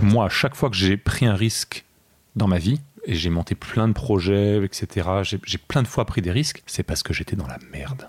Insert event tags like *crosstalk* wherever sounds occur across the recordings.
Moi, à chaque fois que j'ai pris un risque dans ma vie, et j'ai monté plein de projets, etc., j'ai plein de fois pris des risques, c'est parce que j'étais dans la merde.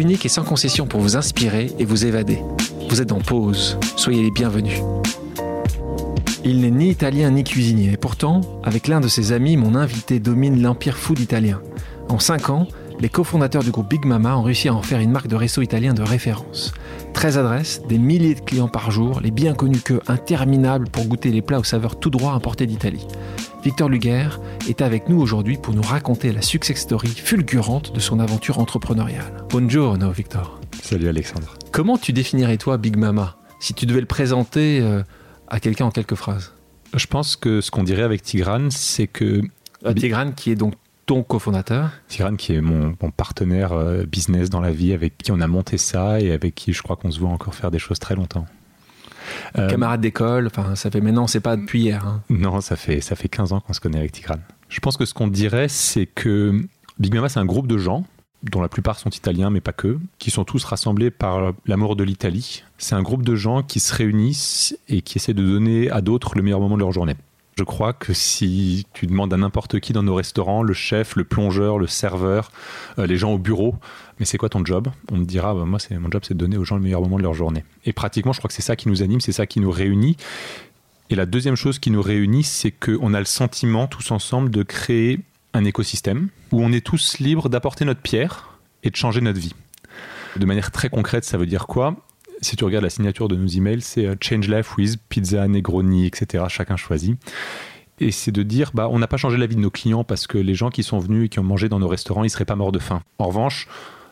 unique et sans concession pour vous inspirer et vous évader. Vous êtes en pause. Soyez les bienvenus. Il n'est ni italien ni cuisinier. Et pourtant, avec l'un de ses amis, mon invité domine l'empire food italien. En 5 ans, les cofondateurs du groupe Big Mama ont réussi à en faire une marque de resto italien de référence. 13 adresses, des milliers de clients par jour, les bien connus que interminables pour goûter les plats aux saveurs tout droit importés d'Italie. Victor Luger est avec nous aujourd'hui pour nous raconter la success story fulgurante de son aventure entrepreneuriale. Buongiorno Victor. Salut Alexandre. Comment tu définirais toi Big Mama? Si tu devais le présenter euh, à quelqu'un en quelques phrases Je pense que ce qu'on dirait avec Tigrane, c'est que... Euh, Tigrane qui est donc ton cofondateur Tigrane qui est mon, partenaire euh, business dans la vie, avec qui on a monté ça et avec qui je crois qu'on se voit encore faire des choses très longtemps. Euh, Camarade d'école, enfin, ça fait maintenant, c'est pas depuis hier. Hein. Non, ça fait, ça fait 15 ans qu'on se connaît avec Tigrane. Je pense que ce qu'on dirait, c'est que Big Mama, c'est un groupe de gens dont la plupart sont italiens, mais pas que, qui sont tous rassemblés par l'amour de l'Italie. C'est un groupe de gens qui se réunissent et qui essaient de donner à d'autres le meilleur moment de leur journée. Je crois que si tu demandes à n'importe qui dans nos restaurants, le chef, le plongeur, le serveur, euh, les gens au bureau, mais c'est quoi ton job? On me dira, bah, moi, c'est mon job, c'est de donner aux gens le meilleur moment de leur journée. Et pratiquement, je crois que c'est ça qui nous anime, c'est ça qui nous réunit. Et la deuxième chose qui nous réunit, c'est qu'on a le sentiment, tous ensemble, de créer un écosystème où on est tous libres d'apporter notre pierre et de changer notre vie. De manière très concrète, ça veut dire quoi? Si tu regardes la signature de nos emails, c'est euh, Change Life with Pizza, Negroni, etc. Chacun choisit. Et c'est de dire, bah, on n'a pas changé la vie de nos clients parce que les gens qui sont venus et qui ont mangé dans nos restaurants, ils seraient pas morts de faim. En revanche,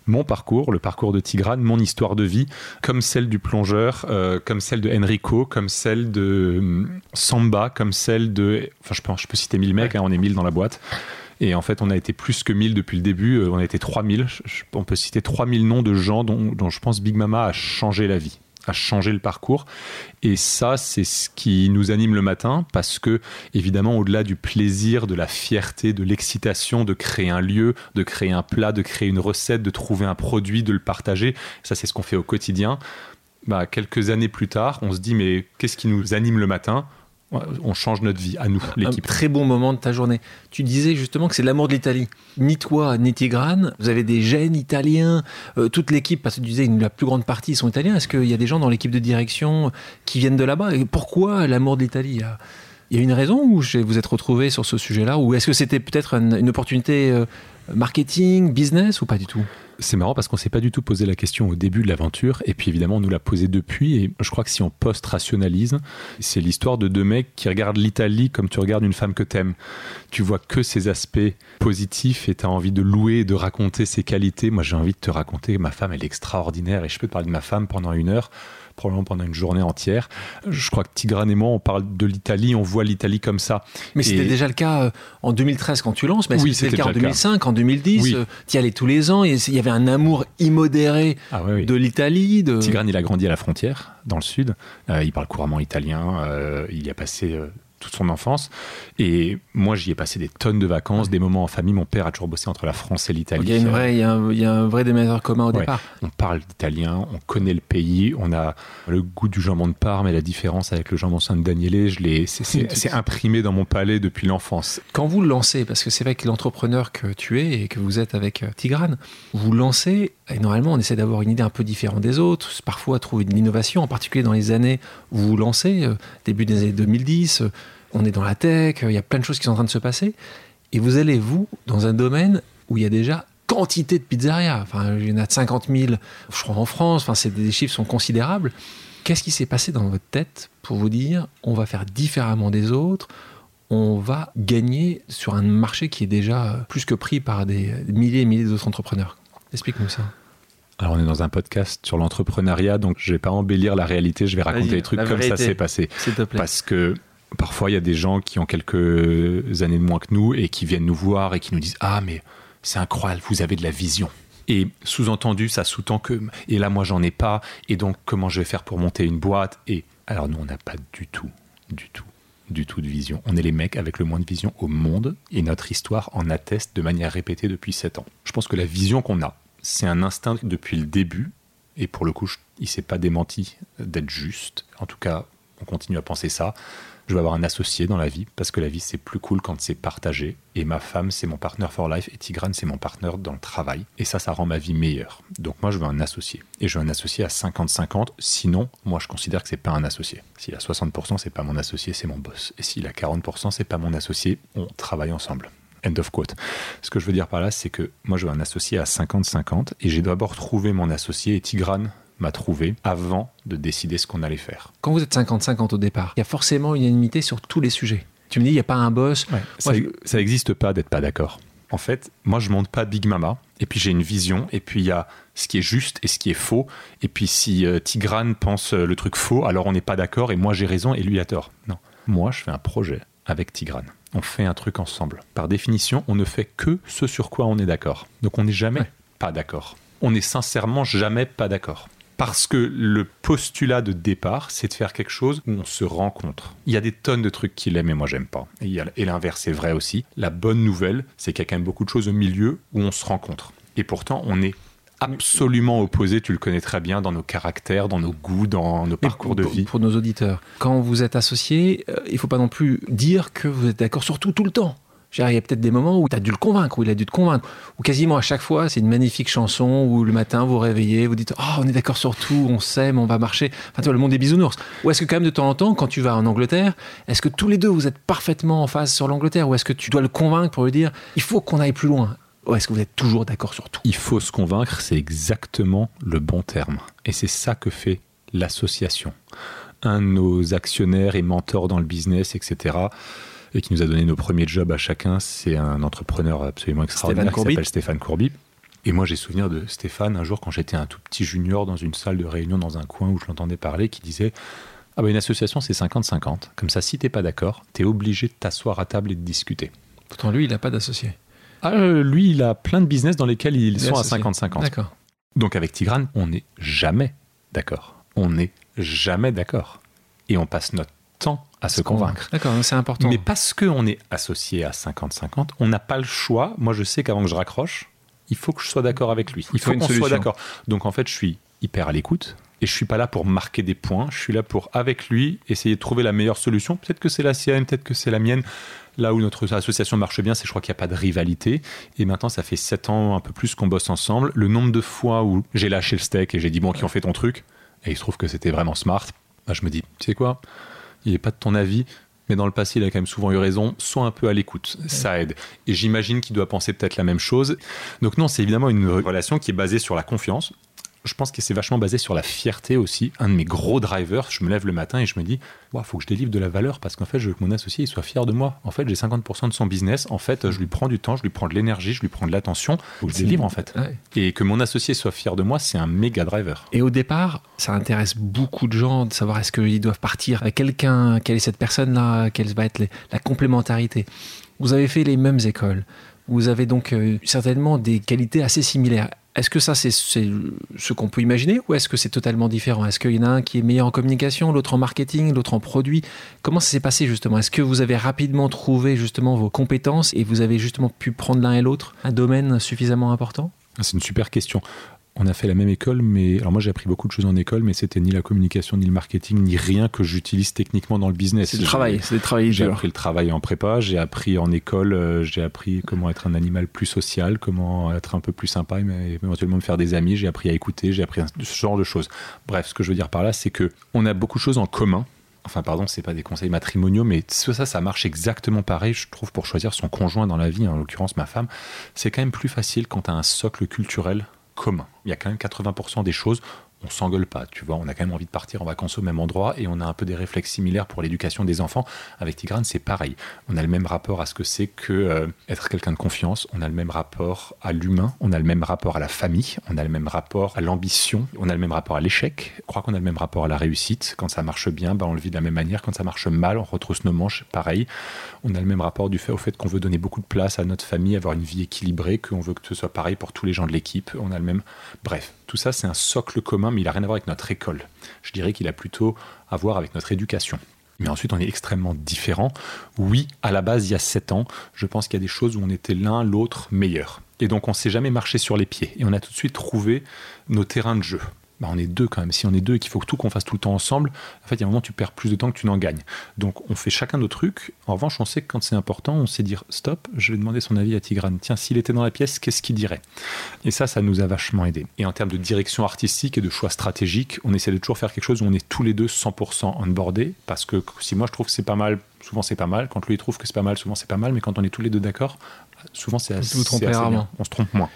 mon parcours, le parcours de Tigrane, mon histoire de vie, comme celle du plongeur, euh, comme celle de Enrico, comme celle de hum, Samba, comme celle de... Enfin, je peux, je peux citer mille mecs, hein, on est mille dans la boîte. Et en fait, on a été plus que 1000 depuis le début. Euh, on a été 3000. On peut citer 3000 noms de gens dont, je pense Big Mama a changé la vie a changé le parcours. Et ça, c'est ce qui nous anime le matin parce que, évidemment, au-delà du plaisir, de la fierté, de l'excitation de créer un lieu, de créer un plat, de créer une recette, de trouver un produit, de le partager, ça, c'est ce qu'on fait au quotidien. Bah, quelques années plus tard, on se dit, mais qu'est-ce qui nous anime le matin? On change notre vie à nous, l'équipe. Un très bon moment de ta journée. Tu disais justement que c'est l'amour de l'Italie. Ni toi, ni Tigrane, vous avez des gènes italiens, euh, toute l'équipe, parce que tu disais la plus grande partie sont italiens. Est-ce qu'il y a des gens dans l'équipe de direction qui viennent de là-bas? Et pourquoi l'amour de l'Italie il y a une raison où vous êtes retrouvé sur ce sujet-là Ou est-ce que c'était peut-être une, opportunité euh, marketing, business ou pas du tout? C'est marrant parce qu'on s'est pas du tout posé la question au début de l'aventure et puis évidemment on nous l'a posé depuis et je crois que si on post-rationalise, c'est l'histoire de deux mecs qui regardent l'Italie comme tu regardes une femme que t'aimes. Tu vois que ses aspects positifs et tu as envie de louer, de raconter ses qualités. Moi j'ai envie de te raconter ma femme elle est extraordinaire et je peux te parler de ma femme pendant une heure probablement pendant une journée entière. Je crois que Tigrane et moi, on parle de l'Italie, on voit l'Italie comme ça. Mais c'était déjà le cas euh, en 2013 quand tu lances, mais oui, c'était le cas en 2005, en 2010 Tu y allais tous les ans, il y avait un amour immodéré ah de l'Italie. De... Tigrane, il a grandi à la frontière, dans le sud. Euh, il parle couramment italien. Euh, il y a passé toute son enfance. Et moi, j'y ai passé des tonnes de vacances, des moments en famille. Mon père a toujours bossé entre la France et l'Italie. Il, y a un, il y a un vrai déménageur commun au départ. On parle d'italien, on connaît le pays, on a le goût du jambon de Parme et la différence avec le jambon San Daniele, je l'ai, *laughs* c'est, imprimé dans mon palais depuis l'enfance. Quand vous le lancez, parce que c'est vrai que l'entrepreneur que tu es et que vous êtes avec euh, Tigrane, vous lancez, et normalement on essaie d'avoir une idée un peu différente des autres, parfois trouver de l'innovation, en particulier dans les années où vous lancez, euh, début des années 2010 on est dans la tech, il y a plein de choses qui sont en train de se passer. Et vous allez, vous, dans un domaine où il y a déjà quantité de pizzerias. Enfin, il y en a 50 000, je crois, en France. Enfin, des chiffres sont considérables. Qu'est-ce qui s'est passé dans votre tête pour vous dire on va faire différemment des autres on va gagner sur un marché qui est déjà plus que pris par des milliers et milliers d'autres entrepreneurs? Explique-nous ça. Alors on est dans un podcast sur l'entrepreneuriat, donc je vais pas embellir la réalité, je vais raconter les trucs comme ça s'est passé. S'il te plaît. Parce que parfois il y a des gens qui ont quelques années de moins que nous et qui viennent nous voir et qui nous disent Ah mais c'est incroyable, vous avez de la vision. Et sous-entendu, ça sous-tend que et là moi j'en ai pas et donc comment je vais faire pour monter une boîte? Et alors nous on n'a pas du tout, du tout du tout de vision. On est les mecs avec le moins de vision au monde et notre histoire en atteste de manière répétée depuis 7 ans. Je pense que la vision qu'on a, c'est un instinct depuis le début et pour le coup, il s'est pas démenti d'être juste. En tout cas, on continue à penser ça je veux avoir un associé dans la vie parce que la vie c'est plus cool quand c'est partagé. Et ma femme c'est mon partner for life et Tigrane c'est mon partner dans le travail. Et ça, ça rend ma vie meilleure. Donc moi je veux un associé. Et je veux un associé à 50-50. Sinon, moi je considère que c'est pas un associé. S'il a 60%, c'est pas mon associé, c'est mon boss. Et s'il a 40%, c'est pas mon associé. On travaille ensemble. End of quote. Ce que je veux dire par là, c'est que moi je veux un associé à 50-50 et j'ai d'abord trouvé mon associé et Tigrane m'a trouvé avant de décider ce qu'on allait faire. Quand vous êtes 50-50 au départ, il y a forcément une unanimité sur tous les sujets. Tu me dis, il n'y a pas un boss. ça n'existe pas d'être pas d'accord. En fait, moi, je monte pas Big Mama, et puis j'ai une vision, et puis il y a ce qui est juste et ce qui est faux. Et puis si euh, Tigrane pense euh, le truc faux, alors on n'est pas d'accord, et moi j'ai raison, et lui a tort. Non. Moi, je fais un projet avec Tigrane. On fait un truc ensemble. Par définition, on ne fait que ce sur quoi on est d'accord. Donc on n'est jamais pas d'accord. On n'est sincèrement jamais pas d'accord. Parce que le postulat de départ, c'est de faire quelque chose où on se rencontre. Il y a des tonnes de trucs qu'il aime et moi j'aime pas. Et, l'inverse est vrai aussi. La bonne nouvelle, c'est qu'il y a quand même beaucoup de choses au milieu où on se rencontre. Et pourtant, on est absolument opposés, tu le connais très bien, dans nos caractères, dans nos goûts, dans nos parcours de vie. Pour nos auditeurs, quand vous êtes associés, euh, il ne faut pas non plus dire que vous êtes d'accord sur tout, tout le temps. Il y a peut-être des moments où tu as dû le convaincre, où il a dû te convaincre, ou quasiment à chaque fois, c'est une magnifique chanson où le matin vous réveillez, vous dites Oh, on est d'accord sur tout, on s'aime, on va marcher. Enfin, tu vois, le monde des bisounours. Ou est-ce que, quand même, de temps en temps, quand tu vas en Angleterre, est-ce que tous les deux vous êtes parfaitement en phase sur l'Angleterre, ou est-ce que tu dois le convaincre pour lui dire Il faut qu'on aille plus loin? Ou est-ce que vous êtes toujours d'accord sur tout? Il faut se convaincre, c'est exactement le bon terme. Et c'est ça que fait l'association. Un de nos actionnaires et mentors dans le business, etc., et qui nous a donné nos premiers jobs à chacun. C'est un entrepreneur absolument extraordinaire qui s'appelle Stéphane Courby. Et moi, j'ai souvenir de Stéphane, un jour, quand j'étais un tout petit junior dans une salle de réunion dans un coin où je l'entendais parler, qui disait Ah, bah, une association, c'est 50-50. Comme ça, si t'es pas d'accord, t'es obligé de t'asseoir à table et de discuter. Pourtant, lui, il n'a pas d'associé. Ah, euh, lui, il a plein de business dans lesquels ils sont à 50-50. D'accord. Donc, avec Tigrane, on n'est jamais d'accord. On n'est jamais d'accord. Et on passe notre temps à se convaincre. D'accord, c'est important. Mais parce qu'on est associé à 50-50, on n'a pas le choix. Moi, je sais qu'avant que je raccroche, il faut que je sois d'accord avec lui. Il faut, qu'on soit d'accord. Donc, en fait, je suis hyper à l'écoute. Et je suis pas là pour marquer des points, je suis là pour, avec lui, essayer de trouver la meilleure solution. Peut-être que c'est la sienne, peut-être que c'est la mienne. Là où notre association marche bien, c'est je crois qu'il n'y a pas de rivalité. Et maintenant, ça fait 7 ans, un peu plus qu'on bosse ensemble. Le nombre de fois où j'ai lâché le steak et j'ai dit, bon, qui ont fait ton truc, et il se trouve que c'était vraiment smart, bah, je me dis, tu sais quoi? Il n'est pas de ton avis, mais dans le passé, il a quand même souvent eu raison. Sois un peu à l'écoute, ça aide. Et j'imagine qu'il doit penser peut-être la même chose. Donc non, c'est évidemment une relation qui est basée sur la confiance je pense que c'est vachement basé sur la fierté aussi. Un de mes gros drivers, je me lève le matin et je me dis, il faut que je délivre de la valeur parce qu'en fait, je veux que mon associé il soit fier de moi. En fait, j'ai 50% de son business. En fait, je lui prends du temps, je lui prends de l'énergie, je lui prends de l'attention. Faut que je délivre en fait. Et que mon associé soit fier de moi, c'est un méga driver. Et au départ, ça intéresse beaucoup de gens de savoir est-ce qu'ils doivent partir avec quelqu'un, quelle est cette personne-là, quelle va être la complémentarité. Vous avez fait les mêmes écoles. Vous avez donc euh, certainement des qualités assez similaires. Est-ce que ça, c'est ce qu'on peut imaginer ou est-ce que c'est totalement différent? Est-ce qu'il y en a un qui est meilleur en communication, l'autre en marketing, l'autre en produit? Comment ça s'est passé justement? Est-ce que vous avez rapidement trouvé justement vos compétences et vous avez justement pu prendre l'un et l'autre un domaine suffisamment important? C'est une super question on a fait la même école, mais alors moi j'ai appris beaucoup de choses en école, mais c'était ni la communication, ni le marketing, ni rien que j'utilise techniquement dans le business. C'est le travail, c'est le travail J'ai appris le travail en prépa, j'ai appris en école, euh, j'ai appris comment être un animal plus social, comment être un peu plus sympa, mais éventuellement me faire des amis. J'ai appris à écouter, j'ai appris ce genre de choses. Bref, ce que je veux dire par là, c'est que on a beaucoup de choses en commun. Enfin, pardon, c'est pas des conseils matrimoniaux, mais ça, ça marche exactement pareil, je trouve, pour choisir son conjoint dans la vie, en l'occurrence ma femme. C'est quand même plus facile quand tu as un socle culturel commun. Il y a quand même 80% des choses, on s'engueule pas, tu vois. On a quand même envie de partir en vacances au même endroit et on a un peu des réflexes similaires pour l'éducation des enfants. Avec Tigrane, c'est pareil. On a le même rapport à ce que c'est que euh, être quelqu'un de confiance. On a le même rapport à l'humain. On a le même rapport à la famille. On a le même rapport à l'ambition. On a le même rapport à l'échec. Je crois qu'on a le même rapport à la réussite. Quand ça marche bien, bah, on le vit de la même manière. Quand ça marche mal, on retrousse nos manches. Pareil. On a le même rapport du fait au fait qu'on veut donner beaucoup de place à notre famille, avoir une vie équilibrée, qu'on veut que ce soit pareil pour tous les gens de l'équipe. On a le même. Bref, tout ça, c'est un socle commun, mais il n'a rien à voir avec notre école. Je dirais qu'il a plutôt à voir avec notre éducation. Mais ensuite, on est extrêmement différents. Oui, à la base, il y a sept ans, je pense qu'il y a des choses où on était l'un, l'autre meilleur. Et donc, on ne s'est jamais marché sur les pieds. Et on a tout de suite trouvé nos terrains de jeu. Bah, on est deux quand même. Si on est deux et qu'il faut tout qu'on fasse tout le temps ensemble, en fait, il y a un moment, tu perds plus de temps que tu n'en gagnes. Donc, on fait chacun nos trucs. En revanche, on sait que quand c'est important, on sait dire stop, je vais demander son avis à Tigrane. Tiens, s'il était dans la pièce, qu'est-ce qu'il dirait? Et ça, ça nous a vachement aidé. Et en termes de direction artistique et de choix stratégiques, on essaie de toujours faire quelque chose où on est tous les deux 100% onboardés. Parce que si moi je trouve que c'est pas mal, souvent c'est pas mal. Quand lui il trouve que c'est pas mal, souvent c'est pas mal. Mais quand on est tous les deux d'accord, souvent c'est assez, assez bien. On se trompe moins.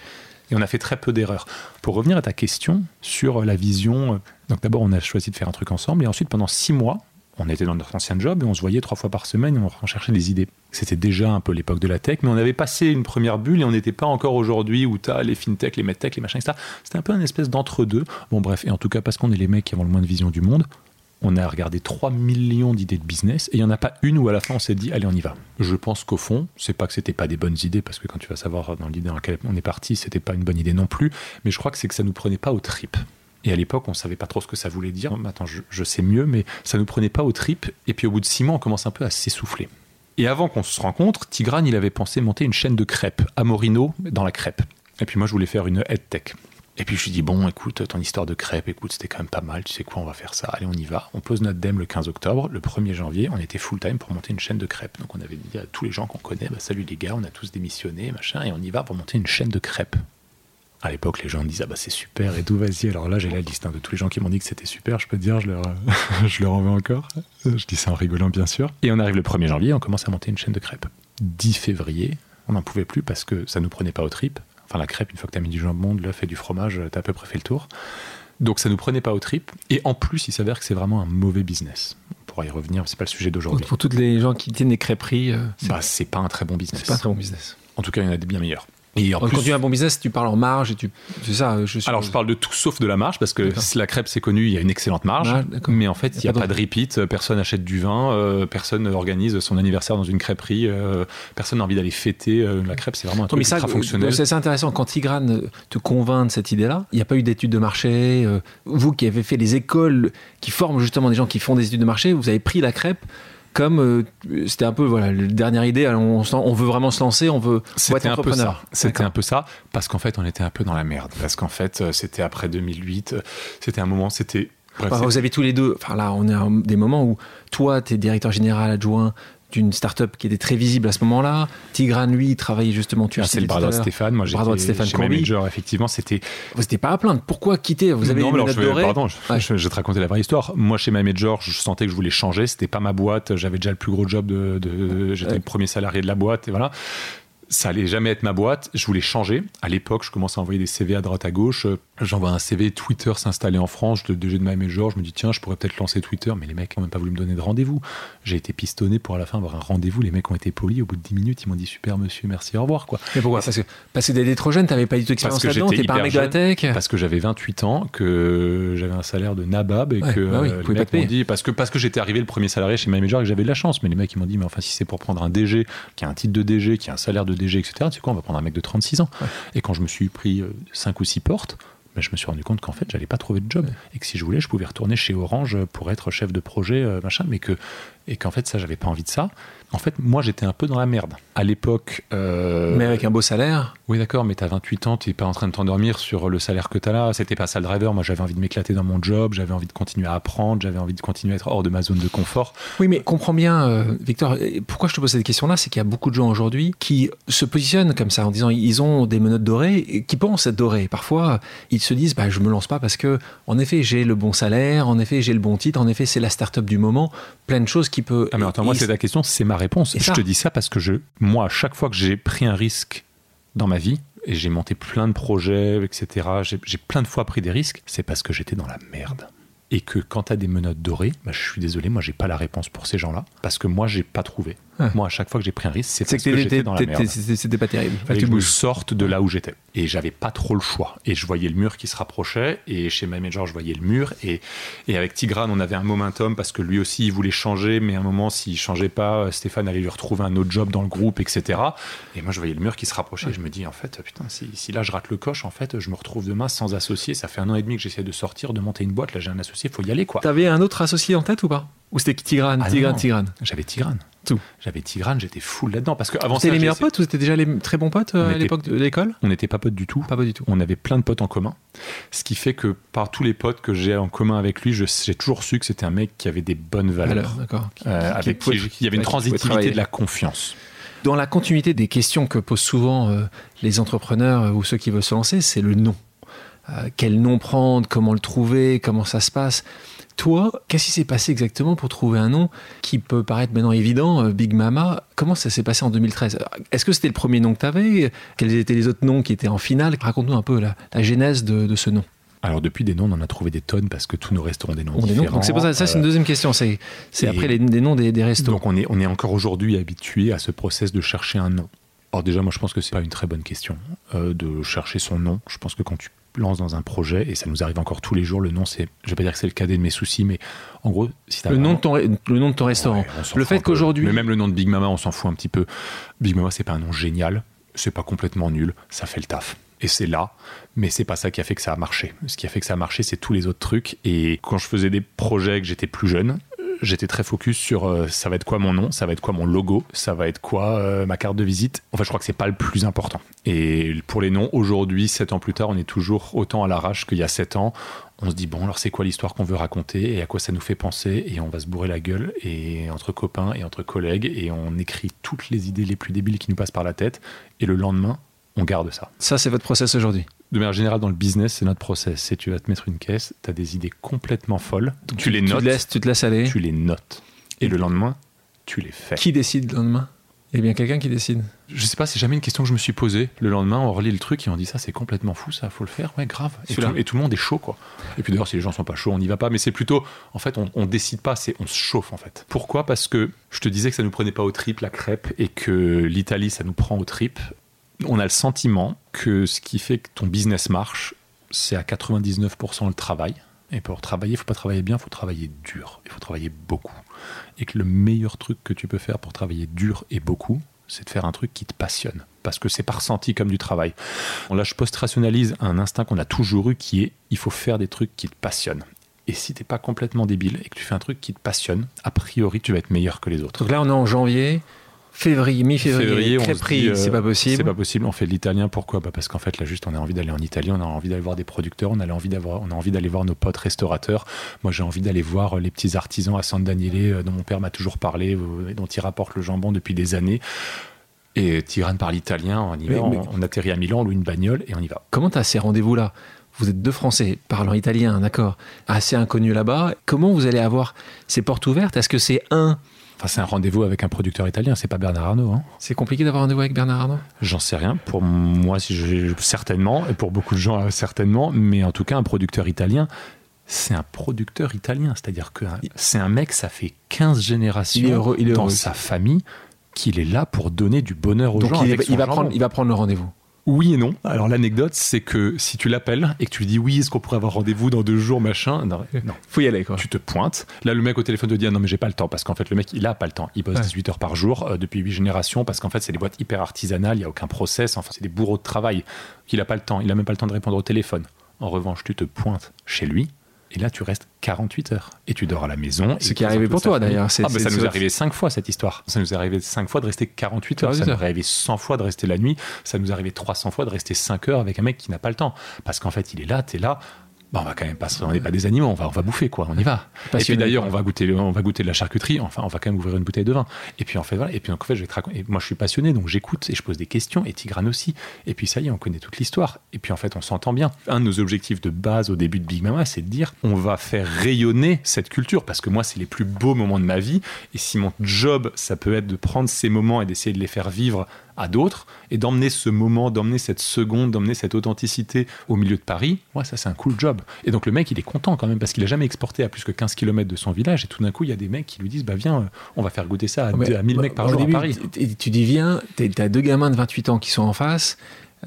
Et on a fait très peu d'erreurs. Pour revenir à ta question sur la vision, euh, donc d'abord on a choisi de faire un truc ensemble et ensuite pendant six mois, on était dans notre ancien job et on se voyait trois fois par semaine et on cherchait des idées. C'était déjà un peu l'époque de la tech, mais on avait passé une première bulle et on n'était pas encore aujourd'hui où tu as les fintech, les medtech, les machins, etc. C'était un peu une espèce d'entre-deux. Bon bref, et en tout cas parce qu'on est les mecs qui avons le moins de vision du monde, on a regardé 3 millions d'idées de business et il n'y en a pas une où à la fin on s'est dit allez on y va. Je pense qu'au fond, c'est pas que c'était pas des bonnes idées parce que quand tu vas savoir dans l'idée dans laquelle on est parti, c'était pas une bonne idée non plus, mais je crois que c'est que ça nous prenait pas aux tripes. Et à l'époque, on savait pas trop ce que ça voulait dire. Je, je sais mieux, mais ça nous prenait pas aux tripes. Et puis au bout de six mois, on commence un peu à s'essouffler. Et avant qu'on se rencontre, Tigrane, il avait pensé monter une chaîne de crêpes à Morino dans la crêpe. Et puis moi, je voulais faire une head tech. Et puis je lui dis bon, écoute, ton histoire de crêpes, écoute, c'était quand même pas mal. Tu sais quoi, on va faire ça. Allez, on y va. On pose notre dème le 15 octobre. Le 1er janvier, on était full time pour monter une chaîne de crêpes. Donc on avait dit à tous les gens qu'on connaît, bah, salut les gars, on a tous démissionné, machin, et on y va pour monter une chaîne de crêpes. À l'époque, les gens me disaient ah bah c'est super et tout, vas-y. Alors là, j'ai la liste hein, de tous les gens qui m'ont dit que c'était super. Je peux te dire, je leur, *laughs* je leur en veux encore. Je dis ça en rigolant, bien sûr. Et on arrive le 1er janvier, on commence à monter une chaîne de crêpes. 10 février, on n'en pouvait plus parce que ça nous prenait pas aux tripes. Enfin, la crêpe, une fois que tu as mis du jambon, de l'œuf et du fromage, tu as à peu près fait le tour. Donc ça nous prenait pas aux tripes. Et en plus, il s'avère que c'est vraiment un mauvais business. On pourra y revenir, c'est pas le sujet d'aujourd'hui. Pour toutes les gens qui tiennent des crêperies, euh, c'est Bah, pas un très bon business. c'est pas un très bon business. En tout cas, il y en a des bien meilleurs. Et en Quand plus, tu as un bon business, tu parles en marge et tu. C'est ça, je suis. alors je parle de tout sauf de la marge parce que D'accord. la crêpe c'est connu, il y a une excellente marge, Ah, mais en fait il n'y Y a pas pas de repeat, euh, personne achète du vin, euh, personne organise son anniversaire dans une crêperie, euh, personne n'a envie d'aller fêter euh, la crêpe, c'est vraiment un truc mais ça, ultra fonctionnel. c'est intéressant. Quand Tigrane te convainc de cette idée-là, il n'y a pas eu d'études de marché. Vous qui avez fait les écoles qui forment justement des gens qui font des études de marché, vous avez pris la crêpe comme euh, c'était un peu voilà la dernière idée. on, on veut vraiment se lancer, on veut C'était un peu ça. entrepreneur. C'était un peu ça parce qu'en fait on était un peu dans la merde parce qu'en fait euh, c'était après 2008, euh, c'était un moment, c'était bref, Enfin, c'est- vous avez tous les deux. Enfin là, on est à des moments où toi, tu es directeur général adjoint d'une start-up qui était très visible à ce moment-là. Tigrane, lui, il travaillait justement. Tu Ah, le c'est le bras droit de. Stéphane. Moi, j'étais Stéphane chez. Manager, effectivement, c'était Vous n'étiez pas à plaindre. Pourquoi quitter Vous avez non, alors, je vais, pardon, je, Ouais. je- je vais te raconter la vraie histoire. Moi, chez My Major, je sentais que je voulais changer. C'était pas ma boîte. J'avais déjà le plus gros job de. de- J'étais Ouais. le premier salarié de la boîte. Et voilà. Ça allait jamais être ma boîte. Je voulais changer. À l'époque, je commençais à envoyer des CV à droite à gauche. Euh, J'envoie un CV. Twitter s'installait en France. Le DG de My Major, je me dis tiens, je pourrais peut-être lancer Twitter. Mais les mecs n'ont même pas voulu me donner de rendez-vous. J'ai été pistonné pour à la fin avoir un rendez-vous. Les mecs ont été polis. Au bout de 10 minutes, ils m'ont dit super monsieur, merci, au revoir quoi. Mais pourquoi? Parce que que t'étais trop jeune, t'avais pas du tout d'expérience là-dedans. T'es pas un mec de la tech. parce que j'avais 28 ans, que j'avais un salaire de nabab et Ouais, que bah oui, euh, les mecs m'ont dit parce que parce que j'étais arrivé le premier salarié chez My Major et que j'avais de la chance mais les mecs ils m'ont dit mais enfin si c'est pour prendre un DG qui a un titre de DG qui a un salaire de DG etc tu sais quoi on va prendre un mec de 36 ans Ouais. et quand je me suis pris 5 ou 6 portes ben, je me suis rendu compte qu'en fait j'allais pas trouver de job et que si je voulais je pouvais retourner chez Orange pour être chef de projet euh, machin. Mais que et qu'en fait ça j'avais pas envie de ça en fait moi j'étais un peu dans la merde à l'époque euh, Mais avec un beau salaire. oui, d'accord, mais t'as 28 ans, t'es pas en train de t'endormir sur le salaire que t'as là. C'était pas ça le driver. Moi, j'avais envie de m'éclater dans mon job, j'avais envie de continuer à apprendre, j'avais envie de continuer à être hors de ma zone de confort. Oui, mais comprends bien, euh, Victor, pourquoi je te pose cette question-là, c'est qu'il y a beaucoup de gens aujourd'hui qui se positionnent comme ça en disant ils ont des menottes dorées, et qui pensent être dorées. Parfois, ils se disent bah, je me lance pas parce que, en effet, j'ai le bon salaire, en effet, j'ai le bon titre, en effet, c'est la start-up du moment, plein de choses qui peut. Ah, mais attends, moi, c'est ta question, c'est ma réponse. Et Je te dis ça parce que je, moi, à chaque fois que j'ai pris un risque dans ma vie, et j'ai monté plein de projets, etc. J'ai plein de fois pris des risques. C'est parce que j'étais dans la merde et que quand tu as des menottes dorées, bah, je suis désolé, moi j'ai pas la réponse pour ces gens-là parce que moi j'ai pas trouvé. Moi à chaque fois que j'ai pris un risque, c'est parce que, j'étais dans la merde. C'était pas terrible. Tu me sortes de là où j'étais. Et j'avais pas trop le choix. Et je voyais le mur qui se rapprochait. Et chez My Major je voyais le mur. Et, et avec Tigran on avait un momentum parce que lui aussi il voulait changer. Mais à un moment s'il changeait pas Stéphane allait lui retrouver un autre job dans le groupe etc. Et moi je voyais le mur qui se rapprochait. Et je me dis en fait putain si, si, là je rate le coche en fait je me retrouve demain sans associé. Ça fait un an et demi que j'essaie de sortir de monter une boîte. Là j'ai un associé. Faut y aller quoi. T'avais un autre associé en tête ou pas? Ou c'était Tigrane, ah Tigrane, Tigrane? J'avais Tigrane. Tout. J'avais Tigrane, j'étais full là-dedans. Parce qu'avant C'était les meilleurs potes ou c'était déjà les très bons potes euh, à l'époque de l'école? On n'était pas potes du tout. Pas potes du tout. On avait plein de potes en commun. Ce qui fait que par tous les potes que j'ai en commun avec lui, j'ai toujours su que c'était un mec qui avait des bonnes valeurs. d'accord. Euh, avec qui, il y avait une transitivité de la confiance. Dans la continuité des questions que posent souvent euh, les entrepreneurs ou ceux qui veulent se lancer, c'est le nom. quel nom prendre, comment le trouver, comment ça se passe. Toi, qu'est-ce qui s'est passé exactement pour trouver un nom qui peut paraître maintenant évident, euh, Big Mama? Comment ça s'est passé en 2013 Est-ce que c'était le premier nom que tu avais Quels étaient les autres noms qui étaient en finale? Raconte-nous un peu la, genèse de, ce nom. Alors depuis des noms, on en a trouvé des tonnes parce que tous nos restaurants ont des noms différents. Donc c'est pour ça, ça c'est une deuxième question. C'est, après les, des noms des, des restos. Donc on est, on est encore aujourd'hui habitué à ce process de chercher un nom. Alors déjà, moi je pense que c'est pas une très bonne question euh, de chercher son nom. Je pense que quand tu lance dans un projet, et ça nous arrive encore tous les jours, le nom, c'est, je vais pas dire que c'est le cadet de mes soucis, mais en gros, si le, nom de ton, le nom de ton restaurant. le fait qu'aujourd'hui. Mais même le nom de Big Mama, on s'en fout un petit peu. Big Mama, c'est pas un nom génial, c'est pas complètement nul, ça fait le taf. Et c'est là, mais c'est pas ça qui a fait que ça a marché. Ce qui a fait que ça a marché, c'est tous les autres trucs. Et quand je faisais des projets que j'étais plus jeune, j'étais très focus sur euh, ça va être quoi mon nom, ça va être quoi mon logo, ça va être quoi euh, ma carte de visite. En fait, je crois que c'est pas le plus important. Et pour les noms, aujourd'hui, sept ans plus tard, on est toujours autant à l'arrache qu'il y a sept ans. On se dit bon, alors c'est quoi l'histoire qu'on veut raconter et à quoi ça nous fait penser? Et on va se bourrer la gueule et entre copains et entre collègues et on écrit toutes les idées les plus débiles qui nous passent par la tête et le lendemain, on garde ça. Ça, c'est votre process aujourd'hui? De manière générale, dans le business, c'est notre process. C'est tu vas te mettre une caisse, tu as des idées complètement folles, tu, les notes. Tu te, laisses, tu te laisses aller. Tu les notes. Et le lendemain, tu les fais. Qui décide le lendemain? A bien quelqu'un qui décide. Je sais pas, c'est jamais une question que je me suis posée. Le lendemain, on relit le truc et on dit ça, c'est complètement fou, ça, faut le faire. Ouais, grave. Et tout, et tout, le monde est chaud, quoi. Et puis d'ailleurs, si les gens sont pas chauds, on n'y va pas. Mais c'est plutôt, en fait, on, on décide pas, c'est on se chauffe, en fait. Pourquoi? Parce que je te disais que ça nous prenait pas au trip la crêpe et que l'Italie, ça nous prend au trip. On a le sentiment que ce qui fait que ton business marche, c'est à 99% le travail. Et pour travailler, il faut pas travailler bien, il faut travailler dur. Il faut travailler beaucoup. Et que le meilleur truc que tu peux faire pour travailler dur et beaucoup, c'est de faire un truc qui te passionne. Parce que c'est pas ressenti comme du travail. Là, je post-rationalise un instinct qu'on a toujours eu qui est il faut faire des trucs qui te passionnent. Et si t'es pas complètement débile et que tu fais un truc qui te passionne, a priori, tu vas être meilleur que les autres. Donc là, on est en janvier. Février, mi-février, euh, c'est pas possible. C'est pas possible. On fait de l'italien. Pourquoi bah Parce qu'en fait, là, juste, on a envie d'aller en Italie, on a envie d'aller voir des producteurs, on a envie d'avoir, on a envie d'aller voir nos potes restaurateurs. Moi, j'ai envie d'aller voir les petits artisans à San Daniele euh, dont mon père m'a toujours parlé, euh, dont il rapporte le jambon depuis des années. Et Tirane parle italien, on y va, On, atterrit à Milan, on loue une bagnole et on y va. Comment tu as ces rendez-vous-là vous êtes deux Français parlant italien, d'accord, assez inconnus là-bas. Comment vous allez avoir ces portes ouvertes? Est-ce que c'est un c'est un rendez-vous avec un producteur italien, c'est pas Bernard Arnault. Hein. C'est compliqué d'avoir un rendez-vous avec Bernard Arnault? J'en sais rien. Pour moi, si je, certainement, et pour beaucoup de gens, euh, certainement. Mais en tout cas, un producteur italien, c'est un producteur italien. C'est-à-dire que c'est un mec, ça fait 15 générations dans sa famille qu'il est là pour donner du bonheur aux gens. Il, il va prendre, il va prendre le rendez-vous. Oui et non. Alors l'anecdote, c'est que si tu l'appelles et que tu lui dis oui, est-ce qu'on pourrait avoir rendez-vous dans deux jours, machin, non, faut y aller quoi. Tu te pointes. Là, le mec au téléphone te dit ah non mais j'ai pas le temps parce qu'en fait le mec il a pas le temps. Il bosse 18 heures par jour euh, depuis 8 générations parce qu'en fait c'est des boîtes hyper artisanales, il y a aucun process. Enfin c'est des bourreaux de travail. qu'il a pas le temps. Il a même pas le temps de répondre au téléphone. En revanche, tu te pointes chez lui et là, tu restes 48 heures. Et tu dors à la maison. Ce qui est arrivé pour toi, d'ailleurs. Ah, ça nous est arrivé 5 fois, cette histoire. Ça nous est arrivé 5 fois de rester 48 heures. Ça nous est arrivé 100 fois de rester la nuit. Ça nous est arrivé 300 fois de rester 5 heures avec un mec qui n'a pas le temps. Parce qu'en fait, il est là, tu es là. Bah, on va quand même pas, on n'est pas des animaux, on va, on va bouffer quoi, on y va. et puis d'ailleurs, on va goûter, on va goûter de la charcuterie. Enfin, on va quand même ouvrir une bouteille de vin. Et puis en fait, voilà. Et puis en fait, je vais te raconter. moi, je suis passionné, donc j'écoute et je pose des questions. Et Tigrane aussi. Et puis ça y est, on connaît toute l'histoire. Et puis en fait, on s'entend bien. Un de nos objectifs de base au début de Big Mama, c'est de dire, on va faire rayonner cette culture parce que moi, c'est les plus beaux moments de ma vie. Et si mon job, ça peut être de prendre ces moments et d'essayer de les faire vivre à d'autres et d'emmener ce moment, d'emmener cette seconde, d'emmener cette authenticité au milieu de Paris, ouais, ça c'est un cool job. Et donc le mec, il est content quand même parce qu'il a jamais exporté à plus que 15 km de son village et tout d'un coup, il y a des mecs qui lui disent bah viens, on va faire goûter ça à, 1000 mecs par jour à Paris. Tu, tu dis viens, t'as deux gamins de 28 ans qui sont en face.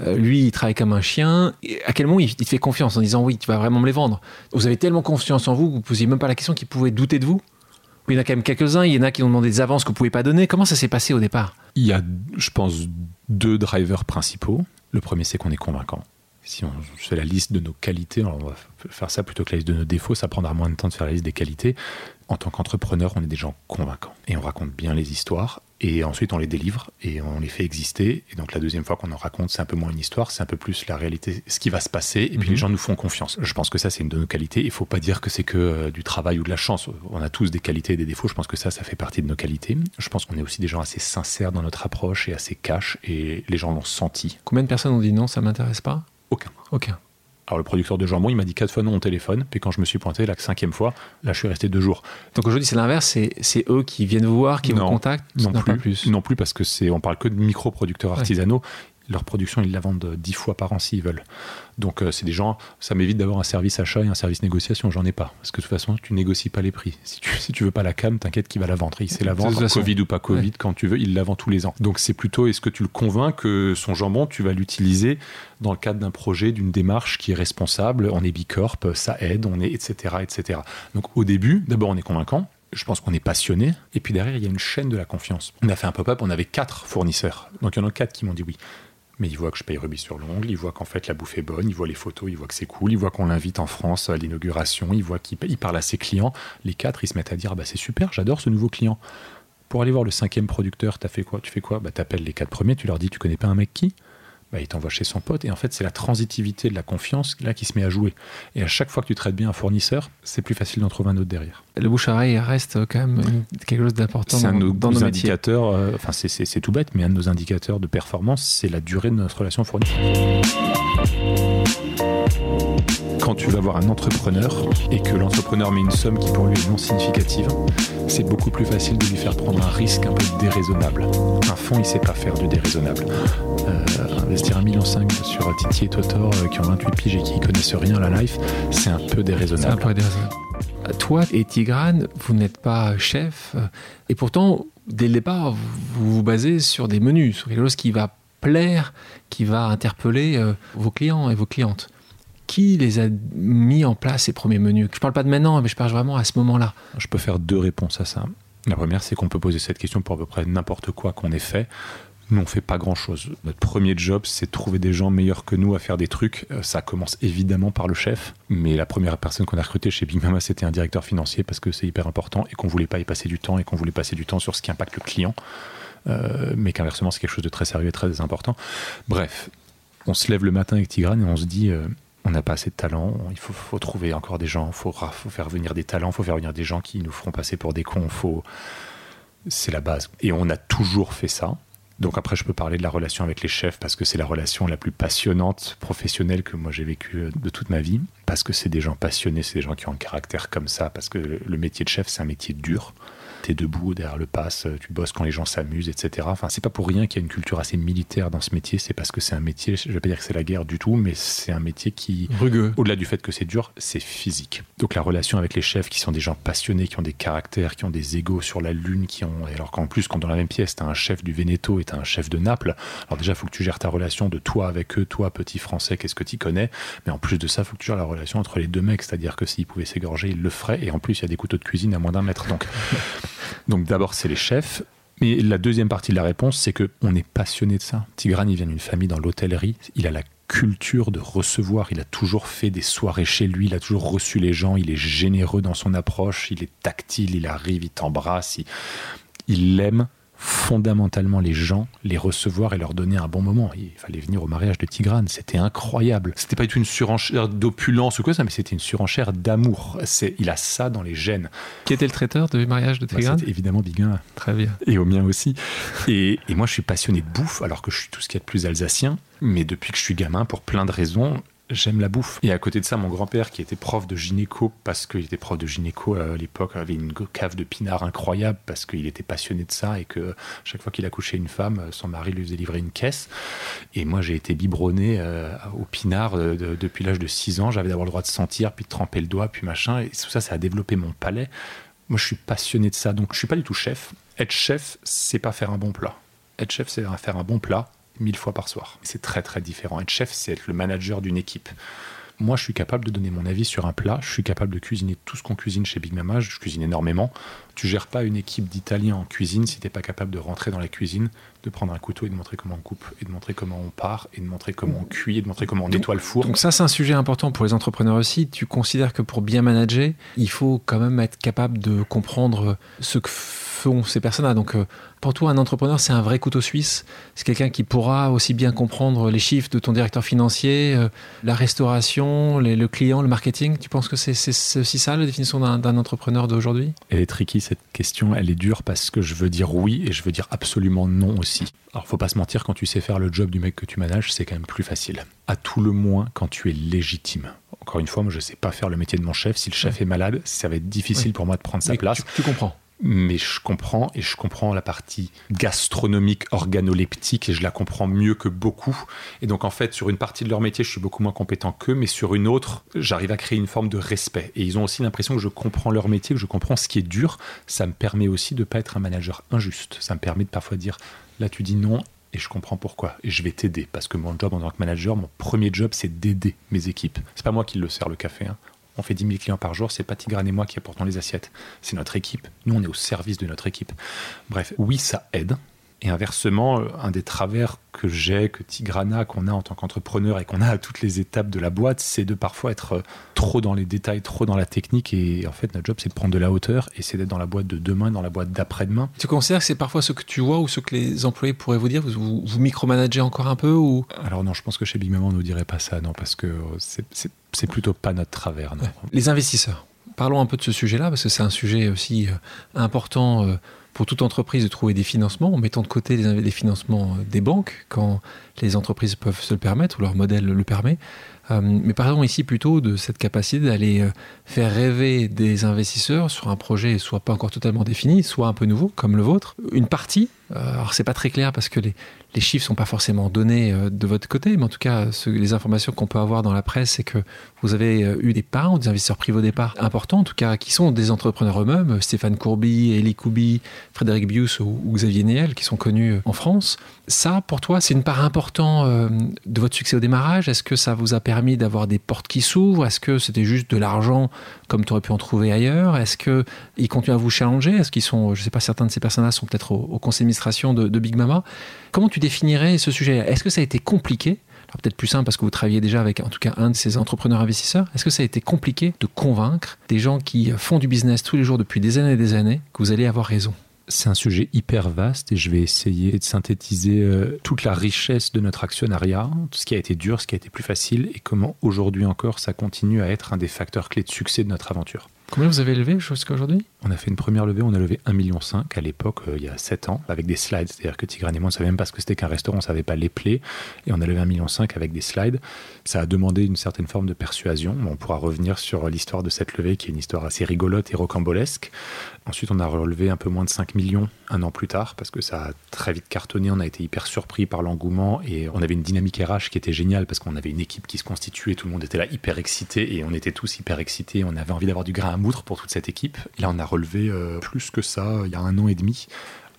Euh, lui, il travaille comme un chien. à quel moment il, te fait confiance en disant oui, tu vas vraiment me les vendre? Vous avez tellement confiance en vous que vous ne posiez même pas la question qu'il pouvait douter de vous il y en a quand même quelques-uns, il y en a qui ont demandé des avances que vous ne pouvez pas donner. Comment ça s'est passé au départ? Il y a, je pense, deux drivers principaux. Le premier, c'est qu'on est convaincant. Si on fait la liste de nos qualités, on va faire ça plutôt que la liste de nos défauts, ça prendra moins de temps de faire la liste des qualités. En tant qu'entrepreneur, on est des gens convaincants et on raconte bien les histoires et ensuite on les délivre et on les fait exister. Et donc la deuxième fois qu'on en raconte, c'est un peu moins une histoire, c'est un peu plus la réalité, ce qui va se passer et puis les mhm. gens nous font confiance. Je pense que ça c'est une de nos qualités. Il faut pas dire que c'est que euh, du travail ou de la chance. On a tous des qualités et des défauts. Je pense que ça, ça fait partie de nos qualités. Je pense qu'on est aussi des gens assez sincères dans notre approche et assez cash et les gens l'ont senti. Combien de personnes ont dit non, ça m'intéresse pas? Aucun. Aucun. Alors le producteur de jambon, il m'a dit quatre fois non au téléphone, puis quand je me suis pointé la cinquième fois, là je suis resté deux jours. Donc aujourd'hui c'est l'inverse, c'est eux qui viennent vous voir, qui vous contactent Non, plus, Non plus parce que c'est, on parle que de micro-producteurs artisanaux leur production, ils la vendent dix fois par an s'ils veulent. Donc euh, c'est des gens, ça m'évite d'avoir un service achat et un service négociation, j'en ai pas. Parce que de toute façon, tu négocies pas les prix. Si tu, *laughs* si tu veux pas la cam, t'inquiète qu'il va la vendre. Il sait la vendre, Covid ou pas Covid, quand tu veux, il la vend tous les ans. Donc c'est plutôt, est-ce que tu le convaincs que son jambon, tu vas l'utiliser dans le cadre d'un projet, d'une démarche qui est responsable, on est Bicorp, ça aide, on est etc. etc. Donc au début, d'abord on est convaincant, je pense qu'on est passionné. Et puis derrière, il y a une chaîne de la confiance. On a fait un pop-up, on avait quatre fournisseurs. Donc il y en a quatre qui m'ont dit oui mais il voit que je paye rubis sur l'ongle, il voit qu'en fait la bouffe est bonne, il voit les photos, il voit que c'est cool, il voit qu'on l'invite en France à l'inauguration, il voit qu'il parle à ses clients. Les quatre, ils se mettent à dire ah bah c'est super, j'adore ce nouveau client. Pour aller voir le cinquième producteur, as fait quoi? Tu fais quoi? Bah t'appelles les quatre premiers, tu leur dis tu connais pas un mec qui? Bah, il t'envoie chez son pote. Et en fait, c'est la transitivité de la confiance là qui se met à jouer. Et à chaque fois que tu traites bien un fournisseur, c'est plus facile d'en trouver un autre derrière. Le bouche à reste quand même quelque chose d'important dans, un de nos, indicateurs. Euh, enfin, c'est tout bête, mais un de nos indicateurs de performance, c'est la durée de notre relation fournisseur quand tu vas voir un entrepreneur et que l'entrepreneur met une somme qui pour lui est non significative, c'est beaucoup plus facile de lui faire prendre un risque un peu déraisonnable. Un fonds, il ne sait pas faire du déraisonnable. Euh, investir un million cinq sur Titi et Totor euh, qui ont 28 piges et qui connaissent rien à la life, c'est un peu déraisonnable. un peu déraisonnable. Toi et Tigrane, vous n'êtes pas chef, euh, et pourtant, dès le départ, vous vous basez sur des menus, sur quelque chose qui va plaire, qui va interpeller vos clients et vos clientes qui les a mis en place ces premiers menus? Je parle pas de maintenant, mais je parle vraiment à ce moment-là. Je peux faire deux réponses à ça. La première, c'est qu'on peut poser cette question pour à peu près n'importe quoi qu'on ait fait. Nous, on fait pas grand-chose. Notre premier job, c'est de trouver des gens meilleurs que nous à faire des trucs. Euh, ça commence évidemment par le chef, mais la première personne qu'on a recrutée chez Big Mama, c'était un directeur financier parce que c'est hyper important et qu'on voulait pas y passer du temps et qu'on voulait passer du temps sur ce qui impacte le client. Euh, mais qu'inversement, c'est quelque chose de très sérieux et très important. Bref, on se lève le matin avec Tigrane et on se dit, euh, on n'a pas assez de talent, il faut, trouver encore des gens, il faut, faire venir des talents, il faut faire venir des gens qui nous feront passer pour des cons, faut... c'est la base. Et on a toujours fait ça. Donc après, je peux parler de la relation avec les chefs parce que c'est la relation la plus passionnante, professionnelle que moi j'ai vécue de toute ma vie. Parce que c'est des gens passionnés, c'est des gens qui ont un caractère comme ça. Parce que le métier de chef, c'est un métier dur debout derrière le pass, tu bosses quand les gens s'amusent, etc. Enfin, c'est pas pour rien qu'il y a une culture assez militaire dans ce métier. C'est parce que c'est un métier, je vais pas dire que c'est la guerre du tout, mais c'est un métier qui, rugueux. Au-delà du fait que c'est dur, c'est physique. Donc la relation avec les chefs qui sont des gens passionnés, qui ont des caractères, qui ont des égaux sur la lune, qui ont, alors qu'en plus, quand dans la même pièce, t'as un chef du Veneto et t'as un chef de Naples, alors déjà, faut que tu gères ta relation de toi avec eux, toi, petit français, qu'est-ce que tu connais, mais en plus de ça, faut que tu gères la relation entre les deux mecs, c'est-à-dire que s'ils pouvaient s'égorger, ils le feraient, et en plus, il y a des couteaux de cuisine à moins d'un mètre. Donc, donc d'abord, c'est les chefs. Mais la deuxième partie de la réponse, c'est qu'on est passionné de ça. Tigrane, il vient d'une famille dans l'hôtellerie. Il a la culture de recevoir. Il a toujours fait des soirées chez lui. Il a toujours reçu les gens. Il est généreux dans son approche. Il est tactile. Il arrive, il t'embrasse. Il, il l'aime fondamentalement les gens, les recevoir et leur donner un bon moment. Il fallait venir au mariage de Tigrane, c'était incroyable. C'était pas du tout une surenchère d'opulence ou quoi ça, mais c'était une surenchère d'amour. Il a ça dans les gènes. Qui était le traiteur du mariage de bah, Tigrane Évidemment Biguin. Très bien. Et au mien aussi. Et, et moi je suis passionné de bouffe alors que je suis tout ce qu'il y a de plus alsacien. Mais depuis que je suis gamin, pour plein de raisons, j'aime la bouffe. Et à côté de ça, mon grand-père, qui était prof de gynéco, parce qu'il était prof de gynéco à l'époque, avait une cave de pinard incroyable, parce qu'il était passionné de ça, et que chaque fois qu'il accouchait une femme, son mari lui faisait livrer une caisse. Et moi, j'ai été biberonné euh, au pinard euh, depuis l'âge de 6 ans. J'avais d'abord le droit de sentir, puis de tremper le doigt, puis machin. Et tout ça, ça a développé mon palais. Moi, je suis passionné de ça, donc je suis pas du tout chef. Être chef, c'est pas faire un bon plat. Être chef, c'est faire un bon plat mille fois par soir. C'est très très différent. Être chef, c'est être le manager d'une équipe. Moi, je suis capable de donner mon avis sur un plat. Je suis capable de cuisiner tout ce qu'on cuisine chez Big Mama. Je cuisine énormément. Tu gères pas une équipe d'Italiens en cuisine si tu n'es pas capable de rentrer dans la cuisine, de prendre un couteau et de montrer comment on coupe, et de montrer comment on part, et de montrer comment on cuit, et de montrer comment on nettoie le four. Donc ça, c'est un sujet important pour les entrepreneurs aussi. Tu considères que pour bien manager, il faut quand même être capable de comprendre ce que ces personnes-là. Donc, euh, pour toi, un entrepreneur, c'est un vrai couteau suisse. C'est quelqu'un qui pourra aussi bien comprendre les chiffres de ton directeur financier, euh, la restauration, le client, le marketing. Tu penses que c'est aussi ça la définition d'un entrepreneur d'aujourd'hui? Elle est tricky cette question. Elle est dure parce que je veux dire oui et je veux dire absolument non aussi. Alors, faut pas se mentir, quand tu sais faire le job du mec que tu manages, c'est quand même plus facile. À tout le moins quand tu es légitime. Encore une fois, moi, je sais pas faire le métier de mon chef. Si le chef est malade, ça va être difficile pour moi de prendre sa place. tu comprends mais je comprends et je comprends la partie gastronomique organoleptique et je la comprends mieux que beaucoup. Et donc en fait, sur une partie de leur métier, je suis beaucoup moins compétent qu'eux, mais sur une autre, j'arrive à créer une forme de respect. Et ils ont aussi l'impression que je comprends leur métier, que je comprends ce qui est dur. Ça me permet aussi de ne pas être un manager injuste. Ça me permet de parfois dire, là tu dis non. Et je comprends pourquoi. Et je vais t'aider. Parce que mon job en tant que manager, mon premier job, c'est d'aider mes équipes. C'est pas moi qui le sers le café. Hein on fait 10 000 clients par jour, c'est pas Tigrane et moi qui apportons les assiettes, c'est notre équipe. Nous, on est au service de notre équipe. Bref, oui, ça aide. Et inversement, euh, un des travers que j'ai, que Tigrana, qu'on a en tant qu'entrepreneur et qu'on a à toutes les étapes de la boîte, c'est de parfois être euh, trop dans les détails, trop dans la technique. Et en fait, notre job, c'est de prendre de la hauteur et c'est d'être dans la boîte de demain, dans la boîte d'après-demain. Tu considères que c'est parfois ce que tu vois ou ce que les employés pourraient vous dire? Vous, vous, micromanagez encore un peu ou? Alors non, je pense que chez Big Maman, on ne nous dirait pas ça, non, parce que c'est plutôt pas notre travers. Non. Les investisseurs. Parlons un peu de ce sujet-là, parce que c'est un sujet aussi euh, important pour toute entreprise de trouver des financements en mettant de côté les, financements des banques quand les entreprises peuvent se le permettre ou leur modèle le permet. Euh, mais parlons ici plutôt de cette capacité d'aller euh, faire rêver des investisseurs sur un projet soit pas encore totalement défini, soit un peu nouveau, comme le vôtre. Une partie, euh, alors c'est pas très clair parce que les, les chiffres sont pas forcément donnés de votre côté, mais en tout cas, les informations qu'on peut avoir dans la presse, c'est que vous avez eu des parts, des investisseurs privés au départ importants, en tout cas, qui sont des entrepreneurs eux-mêmes, Stéphane Courby, Elie Koubi, Frédéric Bius ou, ou, Xavier Niel, qui sont connus en France. Ça, pour toi, c'est une part importante de votre succès au démarrage? Est-ce que ça vous a permis d'avoir des portes qui s'ouvrent? Est-ce que c'était juste de l'argent comme tu aurais pu en trouver ailleurs? Est-ce qu'ils continuent à vous challenger? Est-ce qu'ils sont, je ne sais pas, certains de ces personnes-là sont peut-être au, conseil d'administration de, Big Mama? Comment tu définirais ce sujet? Est-ce que ça a été compliqué? Alors peut-être plus simple parce que vous travaillez déjà avec en tout cas un de ces entrepreneurs investisseurs. Est-ce que ça a été compliqué de convaincre des gens qui font du business tous les jours depuis des années et des années que vous allez avoir raison? C'est un sujet hyper vaste et je vais essayer de synthétiser euh, toute la richesse de notre actionnariat, ce qui a été dur, ce qui a été plus facile et comment aujourd'hui encore ça continue à être un des facteurs clés de succès de notre aventure. Combien vous avez levé jusqu'à aujourd'hui? On a fait une première levée, on a levé 1,5 million à l'époque, euh, il y a 7 ans, avec des slides. C'est-à-dire que Tigran et moi, on ne savait même pas ce que c'était qu'un restaurant, on ne savait pas les plaies. Et on a levé 1,5 million avec des slides. Ça a demandé une certaine forme de persuasion. On pourra revenir sur l'histoire de cette levée, qui est une histoire assez rigolote et rocambolesque. Ensuite, on a relevé un peu moins de 5 millions un an plus tard, parce que ça a très vite cartonné. On a été hyper surpris par l'engouement et on avait une dynamique RH qui était géniale, parce qu'on avait une équipe qui se constituait, tout le monde était là hyper excité et on était tous hyper excités. On avait envie d'avoir du grain à moudre pour toute cette équipe. Là, on a relevé euh, plus que ça il y a un an et demi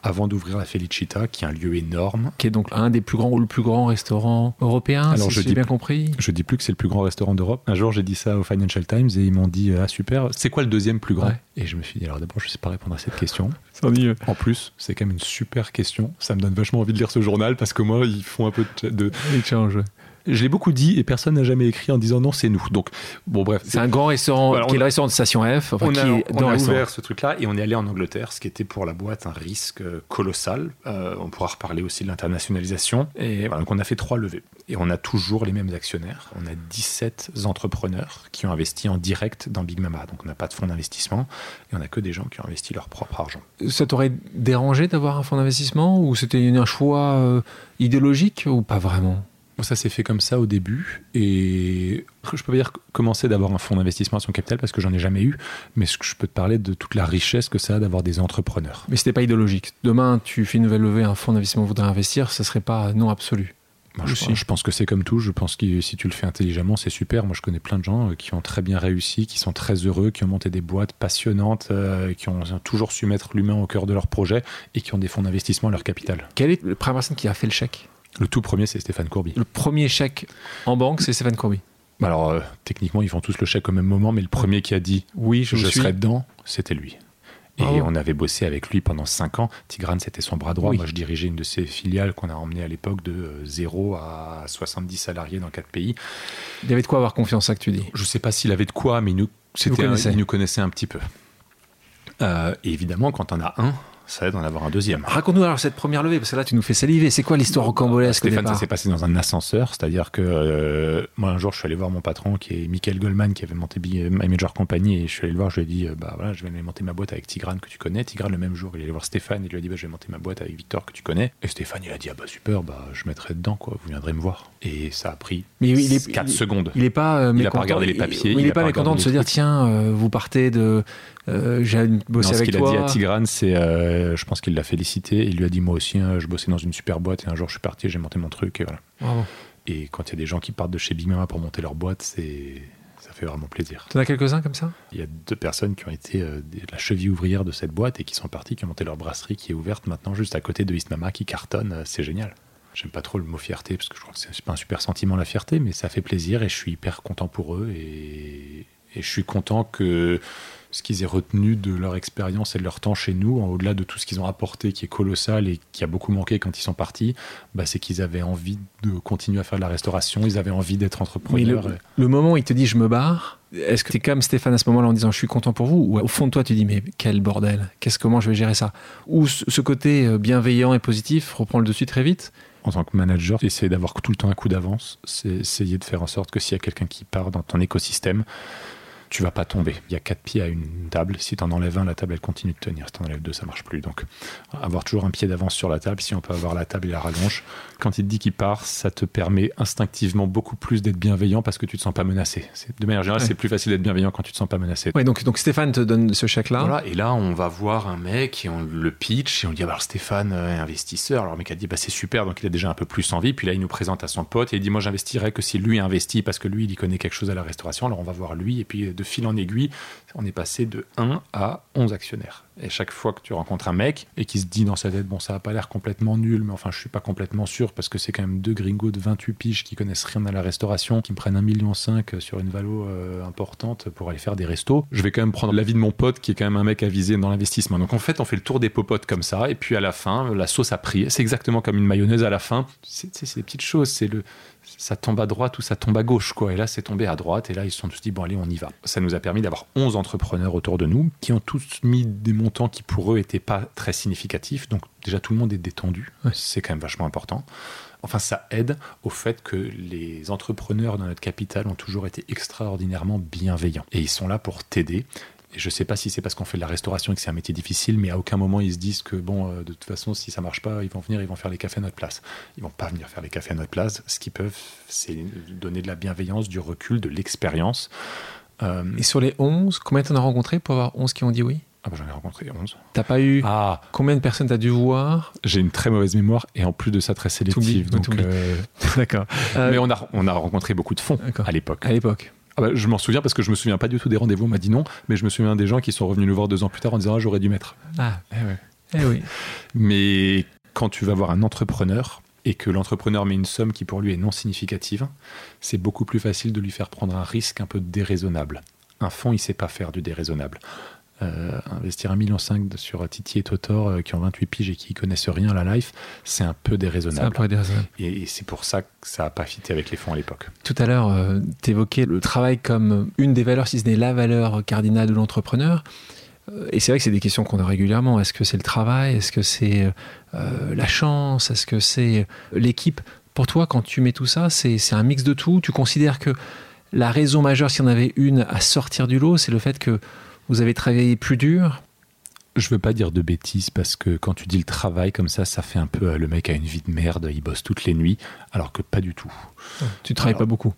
avant d'ouvrir la Felicita, qui est un lieu énorme. Qui est donc un des plus grands ou le plus grand restaurant européen, Alors, si je dis bien compris. Je dis plus que c'est le plus grand restaurant d'Europe. Un jour, j'ai dit ça au Financial Times et ils m'ont dit Ah, super, c'est quoi le deuxième plus grand? Et je me suis dit Alors d'abord, je ne sais pas répondre à cette question. *laughs* en plus, c'est quand même une super question. Ça me donne vachement envie de lire ce journal parce que moi, ils font un peu de. de... Challenge je l'ai beaucoup dit et personne n'a jamais écrit en disant non, c'est nous. Donc, bon, bref. C'est un grand restaurant, qui est le restaurant de Station F. on a, ouvert ce truc-là et on est allé en Angleterre, ce qui était pour la boîte un risque euh, colossal. Euh, on pourra reparler aussi de l'internationalisation. Et voilà, donc on a fait trois levées. Et on a toujours les mêmes actionnaires. On a 17 entrepreneurs qui ont investi en direct dans Big Mama. Donc on n'a pas de fonds d'investissement et on n'a que des gens qui ont investi leur propre argent. Ça t'aurait dérangé d'avoir un fonds d'investissement ou c'était un choix euh, idéologique ou pas vraiment? Ça s'est fait comme ça au début et je peux pas dire commencer d'avoir un fonds d'investissement à son capital parce que j'en ai jamais eu, mais je peux te parler de toute la richesse que ça a d'avoir des entrepreneurs. Mais c'était pas idéologique. Demain, tu fais une nouvelle levée, un fonds d'investissement voudrait investir, ça serait pas non absolu. Moi, je, je, pense que c'est comme tout. Je pense que si tu le fais intelligemment, c'est super. Moi, je connais plein de gens euh, qui ont très bien réussi, qui sont très heureux, qui ont monté des boîtes passionnantes, euh, qui ont toujours su mettre l'humain au cœur de leur projet et qui ont des fonds d'investissement à leur capital. Quelle est la première personne qui a fait le chèque? Le tout premier, c'est Stéphane Courby. Le premier chèque en banque, c'est Stéphane Courby. Alors, euh, techniquement, ils font tous le chèque au même moment, mais le premier qui a dit oui, je, je serai dedans, c'était lui. Et Ah on avait bossé avec lui pendant 5 ans. Tigrane, c'était son bras droit. Oui. Moi, je dirigeais une de ses filiales qu'on a emmené à l'époque de euh, 0 à 70 salariés dans 4 pays. Il avait de quoi avoir confiance, ça que tu dis. Je sais pas s'il avait de quoi, mais il nous, c'était un- connaissait. il nous connaissait un petit peu. Euh, et évidemment, quand on a un, ça aide d'en avoir un deuxième. Raconte-nous alors cette première levée, parce que là, tu nous fais saliver. C'est quoi l'histoire rocambolesque au Stéphane, ça départ s'est passé dans un ascenseur, c'est-à-dire que euh, moi un jour je suis allé voir mon patron qui est Michael Goldman qui avait monté My Major Company et je suis allé le voir, je lui ai dit euh, bah voilà je vais aller monter ma boîte avec Tigrane que tu connais. Tigrane le même jour il est allé voir Stéphane et il lui a dit bah, je vais monter ma boîte avec Victor que tu connais. Et Stéphane il a dit ah bah super bah je mettrai dedans quoi, vous viendrez me voir. Et ça a pris Mais il est- 4 il- seconde. Il n'est pas euh, Il a pas regardé les papiers, Il il n'est a pas mécontent de se dire tiens, euh, vous partez de. Euh, J'ai bossé Non, ce avec qu'il toi. a dit à Tigrane, c'est, euh, je pense qu'il l'a félicité. Il lui a dit moi aussi, hein, je bossais dans une super boîte et un jour je suis parti, j'ai monté mon truc et voilà. Et quand il y a des gens qui partent de chez Big Mama pour monter leur boîte, c'est, ça fait vraiment plaisir. T'en as quelques-uns comme ça? Il y a deux personnes qui ont été euh, la cheville ouvrière de cette boîte et qui sont partis, qui ont monté leur brasserie qui est ouverte maintenant juste à côté de East Mama qui cartonne. C'est génial. J'aime pas trop le mot fierté parce que je crois que c'est pas un super sentiment la fierté, mais ça fait plaisir et je suis hyper content pour eux et, et je suis content que ce qu'ils aient retenu de leur expérience et de leur temps chez nous, en au-delà de tout ce qu'ils ont apporté qui est colossal et qui a beaucoup manqué quand ils sont partis, bah, c'est qu'ils avaient envie de continuer à faire de la restauration, ils avaient envie d'être Mais entrepreneurs. le, le moment où il te dit je me barre, est-ce que tu es comme Stéphane à ce moment-là en disant je suis content pour vous? Ou au fond de toi tu dis mais quel bordel Qu'est-ce comment je vais gérer ça? Ou ce ce côté euh, bienveillant et positif reprend le dessus très vite? En tant que manager, essayer d'avoir tout le temps un coup d'avance. C'est essayer de faire en sorte que s'il y a quelqu'un qui part dans ton écosystème, tu vas pas tomber. Il y a quatre pieds à une table. Si tu en enlèves un, la table continue de tenir. Si tu en enlèves deux, ça marche plus. Donc avoir toujours un pied d'avance sur la table. Si on peut avoir la table et la rallonge, quand il te dit qu'il part, ça te permet instinctivement beaucoup plus d'être bienveillant parce que tu te sens pas menacé. C'est- De manière générale, Ouais. c'est plus facile d'être bienveillant quand tu te sens pas menacé. Ouais, donc, donc Stéphane te donne ce chèque-là. Voilà, et là, on va voir un mec et on le pitch et on lui dit ah, bah, alors Stéphane euh, est investisseur. Alors le mec a dit bah c'est super, donc il a déjà un peu plus envie. Puis là, il nous présente à son pote et il dit moi j'investirais que si lui investit parce que lui il y connaît quelque chose à la restauration. Alors on va voir lui et puis de fil en aiguille, on est passé de 1 à 11 actionnaires. Et chaque fois que tu rencontres un mec et qui se dit dans sa tête bon ça a pas l'air complètement nul, mais enfin je suis pas complètement sûr parce que c'est quand même deux gringos de 28 piges qui connaissent rien à la restauration, qui me prennent 1,5 million sur une valo euh, importante pour aller faire des restos. Je vais quand même prendre l'avis de mon pote qui est quand même un mec avisé dans l'investissement. Donc en fait on fait le tour des popotes comme ça et puis à la fin la sauce a pris. C'est exactement comme une mayonnaise à la fin. C'est des petites choses, c'est le ça tombe à droite ou ça tombe à gauche quoi. Et là c'est tombé à droite. Et là ils se sont tous dit bon allez on y va. Ça nous a permis d'avoir 11 entrepreneurs autour de nous qui ont tous mis des montants qui pour eux étaient pas très significatifs. Donc déjà tout le monde est détendu. Ouais. c'est quand même vachement important. Enfin ça aide au fait que les entrepreneurs dans notre capital ont toujours été extraordinairement bienveillants. Et ils sont là pour t'aider et je sais pas si c'est parce qu'on fait de la restauration et que c'est un métier difficile, mais à aucun moment ils se disent que bon, euh, de toute façon, si ça marche pas, ils vont venir, ils vont faire les cafés à notre place. Ils vont pas venir faire les cafés à notre place. Ce qu'ils peuvent, c'est donner de la bienveillance, du recul, de l'expérience. Euh, Et sur les 11, combien t'en as rencontré pour avoir 11 qui ont dit oui? Ah bah, j'en ai rencontré 11. T'as pas eu. Ah, Combien de personnes t'as dû voir? J'ai une très mauvaise mémoire et en plus de ça très sélective. Euh, *laughs* D'accord. *laughs* mais on a, on a rencontré beaucoup de fonds à l'époque. À l'époque. Ah bah, je m'en souviens parce que je me souviens pas du tout des rendez-vous. On m'a dit non, mais je me souviens des gens qui sont revenus nous voir deux ans plus tard en disant ah, j'aurais dû mettre. Ah, eh oui. Mais quand tu vas voir un entrepreneur et que l'entrepreneur met une somme qui pour lui est non significative, c'est beaucoup plus facile de lui faire prendre un risque un peu déraisonnable. Un fonds, il sait pas faire du déraisonnable. Euh, investir 1,5 million sur Titi et Totor euh, qui ont 28 piges et qui connaissent rien à la life, c'est un peu C'est un déraisonnable. peu déraisonnable. Et, et c'est pour ça que ça n'a pas fité avec les fonds à l'époque. Tout à l'heure, tu évoquais le travail comme une des valeurs, si ce n'est la valeur cardinale de l'entrepreneur. Euh, Et c'est vrai que c'est des questions qu'on a régulièrement. Est-ce que c'est le travail? Est-ce que c'est euh, la chance? Est-ce que c'est l'équipe? Pour toi, quand tu mets tout ça, c'est c'est un mix de tout. Tu considères que la raison majeure, s'il y en avait une à sortir du lot, c'est le fait que vous avez travaillé plus dur? Je veux pas dire de bêtises parce que quand tu dis le travail comme ça, ça fait un peu euh, le mec a une vie de merde, il bosse toutes les nuits, alors que pas du tout. Tu travailles pas beaucoup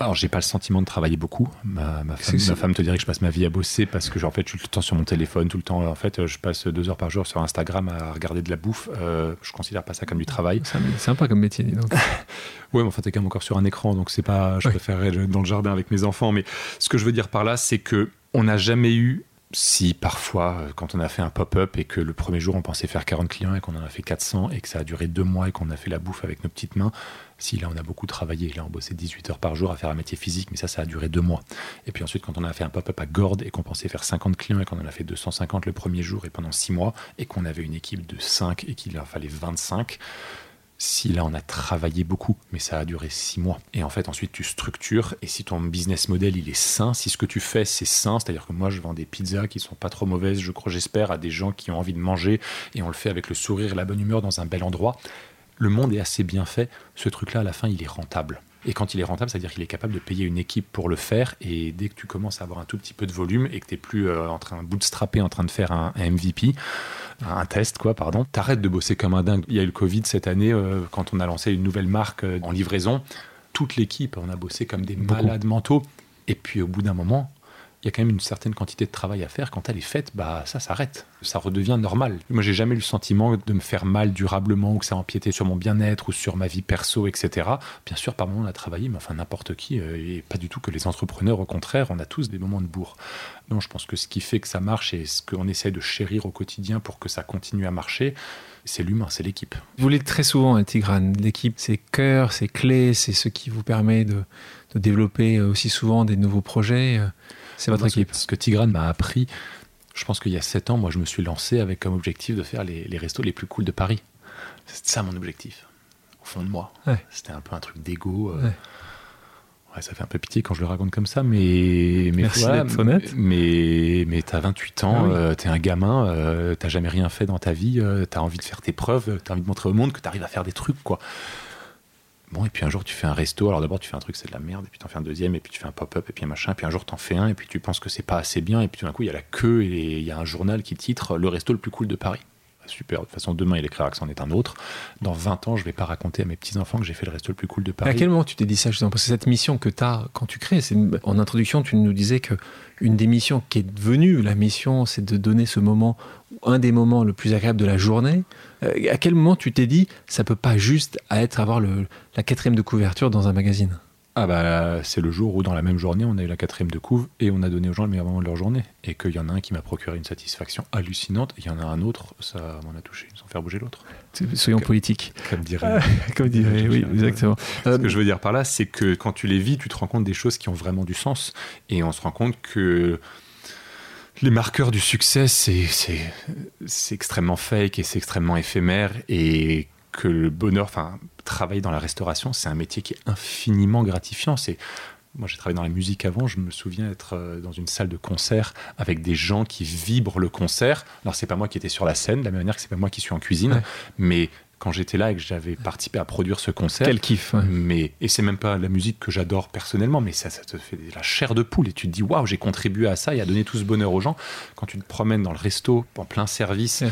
alors, j'ai pas le sentiment de travailler beaucoup. Ma, femme, te dirait que je passe ma vie à bosser parce que, en fait, je suis tout le temps sur mon téléphone, tout le temps. En fait, je passe deux heures par jour sur Instagram à regarder de la bouffe. Euh, je considère pas ça comme du travail. C'est sympa comme métier, dis donc. *laughs* ouais, mais enfin, t'es quand même encore sur un écran, donc c'est pas. Je préférerais être dans le jardin avec mes enfants. Mais ce que je veux dire par là, c'est que on n'a jamais eu si parfois, euh, quand on a fait un pop-up et que le premier jour on pensait faire 40 clients et qu'on en a fait 400 et que ça a duré deux mois et qu'on a fait la bouffe avec nos petites mains, si là on a beaucoup travaillé, là on bossait 18 heures par jour à faire un métier physique, mais ça, ça a duré deux mois. Et puis ensuite, quand on a fait un pop-up à Gordes et qu'on pensait faire 50 clients et qu'on en a fait 250 le premier jour et pendant six mois et qu'on avait une équipe de 5 et qu'il en fallait 25, si là on a travaillé beaucoup, mais ça a duré six mois. Et en fait, ensuite tu structures. Et si ton business model il est sain, si ce que tu fais c'est sain, c'est-à-dire que moi je vends des pizzas qui sont pas trop mauvaises, je crois, j'espère, à des gens qui ont envie de manger, et on le fait avec le sourire et la bonne humeur dans un bel endroit. Le monde est assez bien fait. Ce truc-là, à la fin, il est rentable. Et quand il est rentable, c'est-à-dire qu'il est capable de payer une équipe pour le faire. Et dès que tu commences à avoir un tout petit peu de volume et que tu n'es plus euh, en train de bootstrapper, en train de faire un MVP, un test, quoi, pardon. T'arrêtes de bosser comme un dingue. Il y a eu le Covid cette année, euh, quand on a lancé une nouvelle marque euh, en livraison. Toute l'équipe, on a bossé comme des malades mentaux. Et puis au bout d'un moment, y quand même une certaine quantité de travail à faire. Quand elle est faite, bah ça s'arrête. Ça redevient normal. Moi, j'ai jamais eu le sentiment de me faire mal durablement ou que ça empiétait sur mon bien-être ou sur ma vie perso, etc. Bien sûr, par moments, on a travaillé, mais enfin, n'importe qui, euh, et pas du tout que les entrepreneurs. Au contraire, on a tous des moments de bourre. Non, je pense que ce qui fait que ça marche et ce qu'on essaie de chérir au quotidien pour que ça continue à marcher, c'est l'humain, c'est l'équipe. Vous l'êtes très souvent, hein, Tigrane. L'équipe, c'est cœur, c'est clé, c'est ce qui vous permet de, de développer aussi souvent des nouveaux projets. C'est votre équipe. Ce que Tigrane m'a appris, je pense qu'il y a 7 ans, moi je me suis lancé avec comme objectif de faire les, restos les plus cools de Paris. C'était ça mon objectif, au fond de moi. C'était un peu un truc d'ego. Euh. Ouais. ça fait un peu pitié quand je le raconte comme ça, mais. mais Merci d'être honnête. Mais, mais t'as 28 ans, ah euh, t'es un gamin, euh, t'as jamais rien fait dans ta vie, t'as envie de faire tes preuves, t'as envie de montrer au monde que t'arrives à faire des trucs, quoi. Bon, et puis un jour, tu fais un resto. Alors d'abord, tu fais un truc, c'est de la merde. Et puis tu en fais un deuxième. Et puis tu fais un pop-up. Et puis un machin. Et puis un jour, tu en fais un. Et puis tu penses que c'est pas assez bien. Et puis tout d'un coup, il y a la queue. Et il y a un journal qui titre Le resto le plus cool de Paris. Super. De toute façon, demain, il écrira que c'en est un autre. Dans 20 ans, je vais pas raconter à mes petits-enfants que j'ai fait le resto le plus cool de Paris. à quel moment tu t'es dit ça, justement? Parce que cette mission que tu as quand tu crées, en introduction, tu nous disais que une des missions qui est devenue la mission, c'est de donner ce moment, un des moments le plus agréable de la journée. Euh, à quel moment tu t'es dit, ça peut pas juste être avoir le, la quatrième de couverture dans un magazine? Ah bah c'est le jour où dans la même journée on a eu la quatrième de couve et on a donné aux gens le meilleur moment de leur journée et qu'il y en a un qui m'a procuré une satisfaction hallucinante et il y en a un autre ça m'en a touché sans faire bouger l'autre. Soyons politiques. Comme dirait. *laughs* comme dirait oui exactement. Ce que je veux dire par là c'est que quand tu les vis tu te rends compte des choses qui ont vraiment du sens et on se rend compte que les marqueurs du succès, c'est extrêmement fake et c'est extrêmement éphémère et que le bonheur, enfin, travailler dans la restauration, c'est un métier qui est infiniment gratifiant. C'est moi, j'ai travaillé dans la musique avant. Je me souviens être euh, dans une salle de concert avec des gens qui vibrent le concert. Alors, c'est pas moi qui étais sur la scène, de la même manière que c'est pas moi qui suis en cuisine, mais quand j'étais là et que j'avais participé à produire ce concert. Quel kiff. Mais, et c'est même pas la musique que j'adore personnellement, mais ça, ça te fait la chair de poule et tu te dis waouh, j'ai contribué à ça et à donner tout ce bonheur aux gens. Quand tu te promènes dans le resto en plein service,